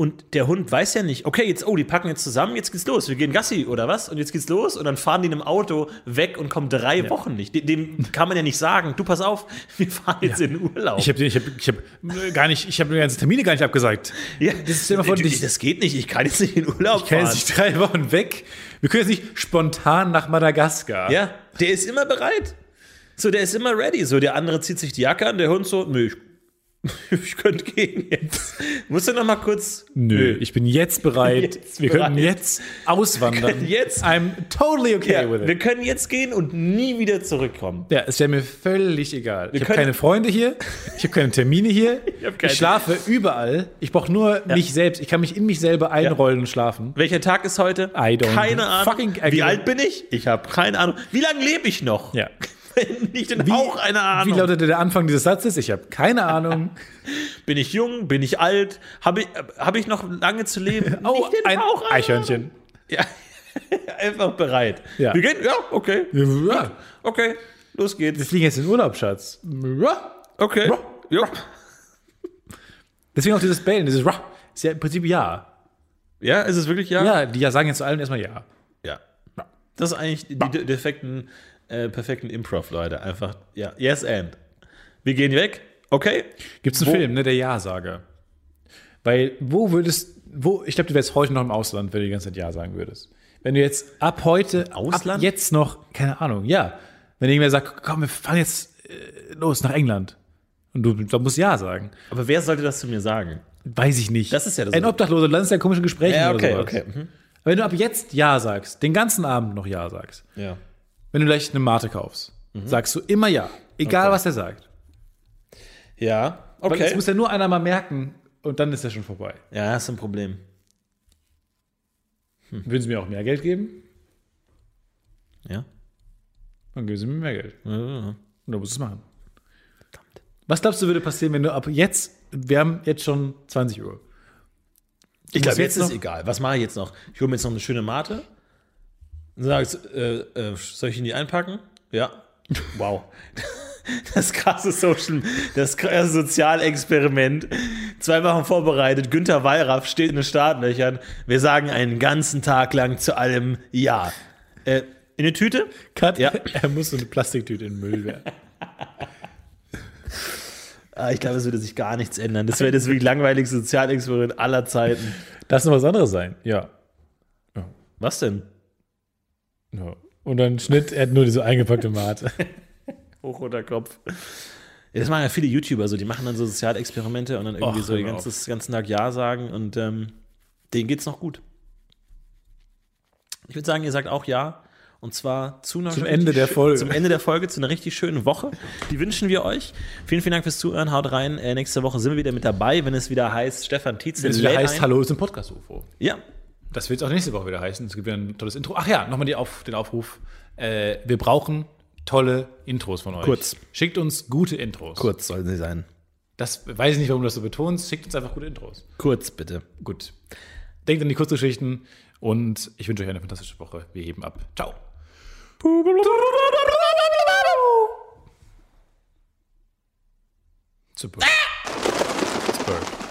Und der Hund weiß ja nicht, okay, jetzt, oh, die packen jetzt zusammen, jetzt geht's los. Wir gehen Gassi oder was? Und jetzt geht's los. Und dann fahren die in einem Auto weg und kommen drei Wochen nicht. Dem, dem kann man ja nicht sagen, du pass auf, *laughs* wir fahren jetzt in den Urlaub. Ich habe ich hab, ich hab gar nicht, ich habe die ganzen Termine gar nicht abgesagt. ja, Das ist immer von du, dich. das geht nicht, ich kann jetzt nicht in den Urlaub Ich kann fahren. jetzt nicht drei Wochen weg. Wir können jetzt nicht spontan nach Madagaskar. Ja, der ist immer bereit. So, der ist immer ready. So, der andere zieht sich die Jacke an, der Hund so, nö, ich, *laughs* ich könnte gehen jetzt. Musst du noch mal kurz. Nö, ich bin jetzt bereit. Jetzt wir können bereit. jetzt auswandern. können jetzt- I'm totally okay Ja, with it. wir können jetzt gehen und nie wieder zurückkommen. Ja, es wäre mir völlig egal. ich habe können- keine Freunde hier, ich habe keine Termine hier, *laughs* ich, keine- schlafe überall. Ich brauche nur mich selbst. Ich kann mich in mich selber einrollen und schlafen. Welcher Tag ist heute? I don't keine Ahnung. fucking- Wie alt bin ich? Ich habe keine Ahnung. Wie lange lebe ich noch? Ja. *laughs* *laughs* Nicht in auch eine Ahnung. Wie lautete der Anfang dieses Satzes? Ich habe keine Ahnung. *laughs* bin ich jung? Bin ich alt? Habe ich, hab ich noch lange zu leben? *laughs* Oh, ein auch Eichhörnchen. Ja. Einfach bereit. Ja. Wir gehen? Ja, okay. Ja, Okay, los wir geht's. fliegen jetzt in Urlaub, Schatz. Ja. Okay. Jo. Deswegen auch dieses Bellen, dieses Ruh, ist ja im Prinzip ja. Ja, ist es wirklich ja? Ja, die ja sagen jetzt zu allem erstmal ja. Ja. Das ist eigentlich die de- defekten, äh, perfekten Improv, Leute. Einfach, ja, yes and. Wir gehen weg. Okay. Gibt es einen Film, ne, der Ja-Sager. Weil, wo würdest, wo, ich glaube, du wärst heute noch im Ausland, wenn du die ganze Zeit Ja sagen würdest. Wenn du jetzt ab heute, Ausland? ab jetzt noch, keine Ahnung, ja. Wenn irgendwer sagt, komm, wir fahren jetzt äh, los nach England. Und du, du musst Ja sagen. Aber wer sollte das zu mir sagen? Weiß ich nicht. Das ist ja das- Ein Obdachloser, du landest ja in komischen Gesprächen Ja, oder okay, sowas. okay. Mhm. Aber wenn du ab jetzt Ja sagst, den ganzen Abend noch Ja sagst, Ja. Wenn du gleich eine Mate kaufst, Mhm. sagst du immer Ja. Egal, was der sagt. Ja, Weil okay. es muss ja nur einer mal merken und dann ist er schon vorbei. ja, das ist ein Problem. Würden sie mir auch mehr Geld geben? Ja. Dann geben sie mir mehr Geld. ja. Und dann musst du es machen. Was glaubst du, würde passieren, wenn du ab jetzt, wir haben jetzt schon 20 Uhr. Ich glaube, jetzt jetzt ist egal. Was mache ich jetzt noch? Ich hole mir jetzt noch eine schöne Mate. Und sagst, äh, äh, soll ich ihn die einpacken? Ja. Wow. *laughs* Das krasse Social, das krasse Sozialexperiment. Zwei Wochen vorbereitet. Günther Wallraff steht in den Startlöchern. Wir sagen einen ganzen Tag lang zu allem Ja. Äh, in eine Tüte? Cut, Ja. *laughs* er muss so eine Plastiktüte in den Müll werfen. Ah, ich glaube, es würde sich gar nichts ändern. Das wäre das wirklich langweiligste Sozialexperiment aller Zeiten. Darf noch was anderes sein? Ja. Was denn? Ja. Und dann Schnitt, er hat nur diese eingepackte Mate. *laughs* Hoch oder Kopf. Ja, das machen ja viele YouTuber so, die machen dann so Sozialexperimente und dann irgendwie Och, so den ganzes, ganzen Tag Ja sagen und ähm, denen geht's noch gut. Ich würde sagen, ihr sagt auch Ja. Und zwar zu einer Zum Ende der Folge. Zum Ende der Folge, zu einer richtig schönen Woche. Die wünschen wir euch. Vielen, vielen Dank fürs Zuhören. Haut rein. Äh, nächste Woche sind wir wieder mit dabei, wenn es wieder heißt, Stefan Tietze Wenn es wieder heißt, ein. Hallo ist ein Podcast-UFO. Ja, Das wird auch nächste Woche wieder heißen. Es gibt wieder ein tolles Intro. Ach ja, nochmal Auf, den Aufruf. Äh, wir brauchen tolle Intros von euch. Kurz. Schickt uns gute Intros. kurz sollen sie sein. Das weiß ich nicht, warum du das so betonst. Schickt uns einfach gute Intros. Kurz, bitte. Gut. Denkt an die Kurzgeschichten und ich wünsche euch eine fantastische Woche. Wir heben ab. Ciao. Super. Super.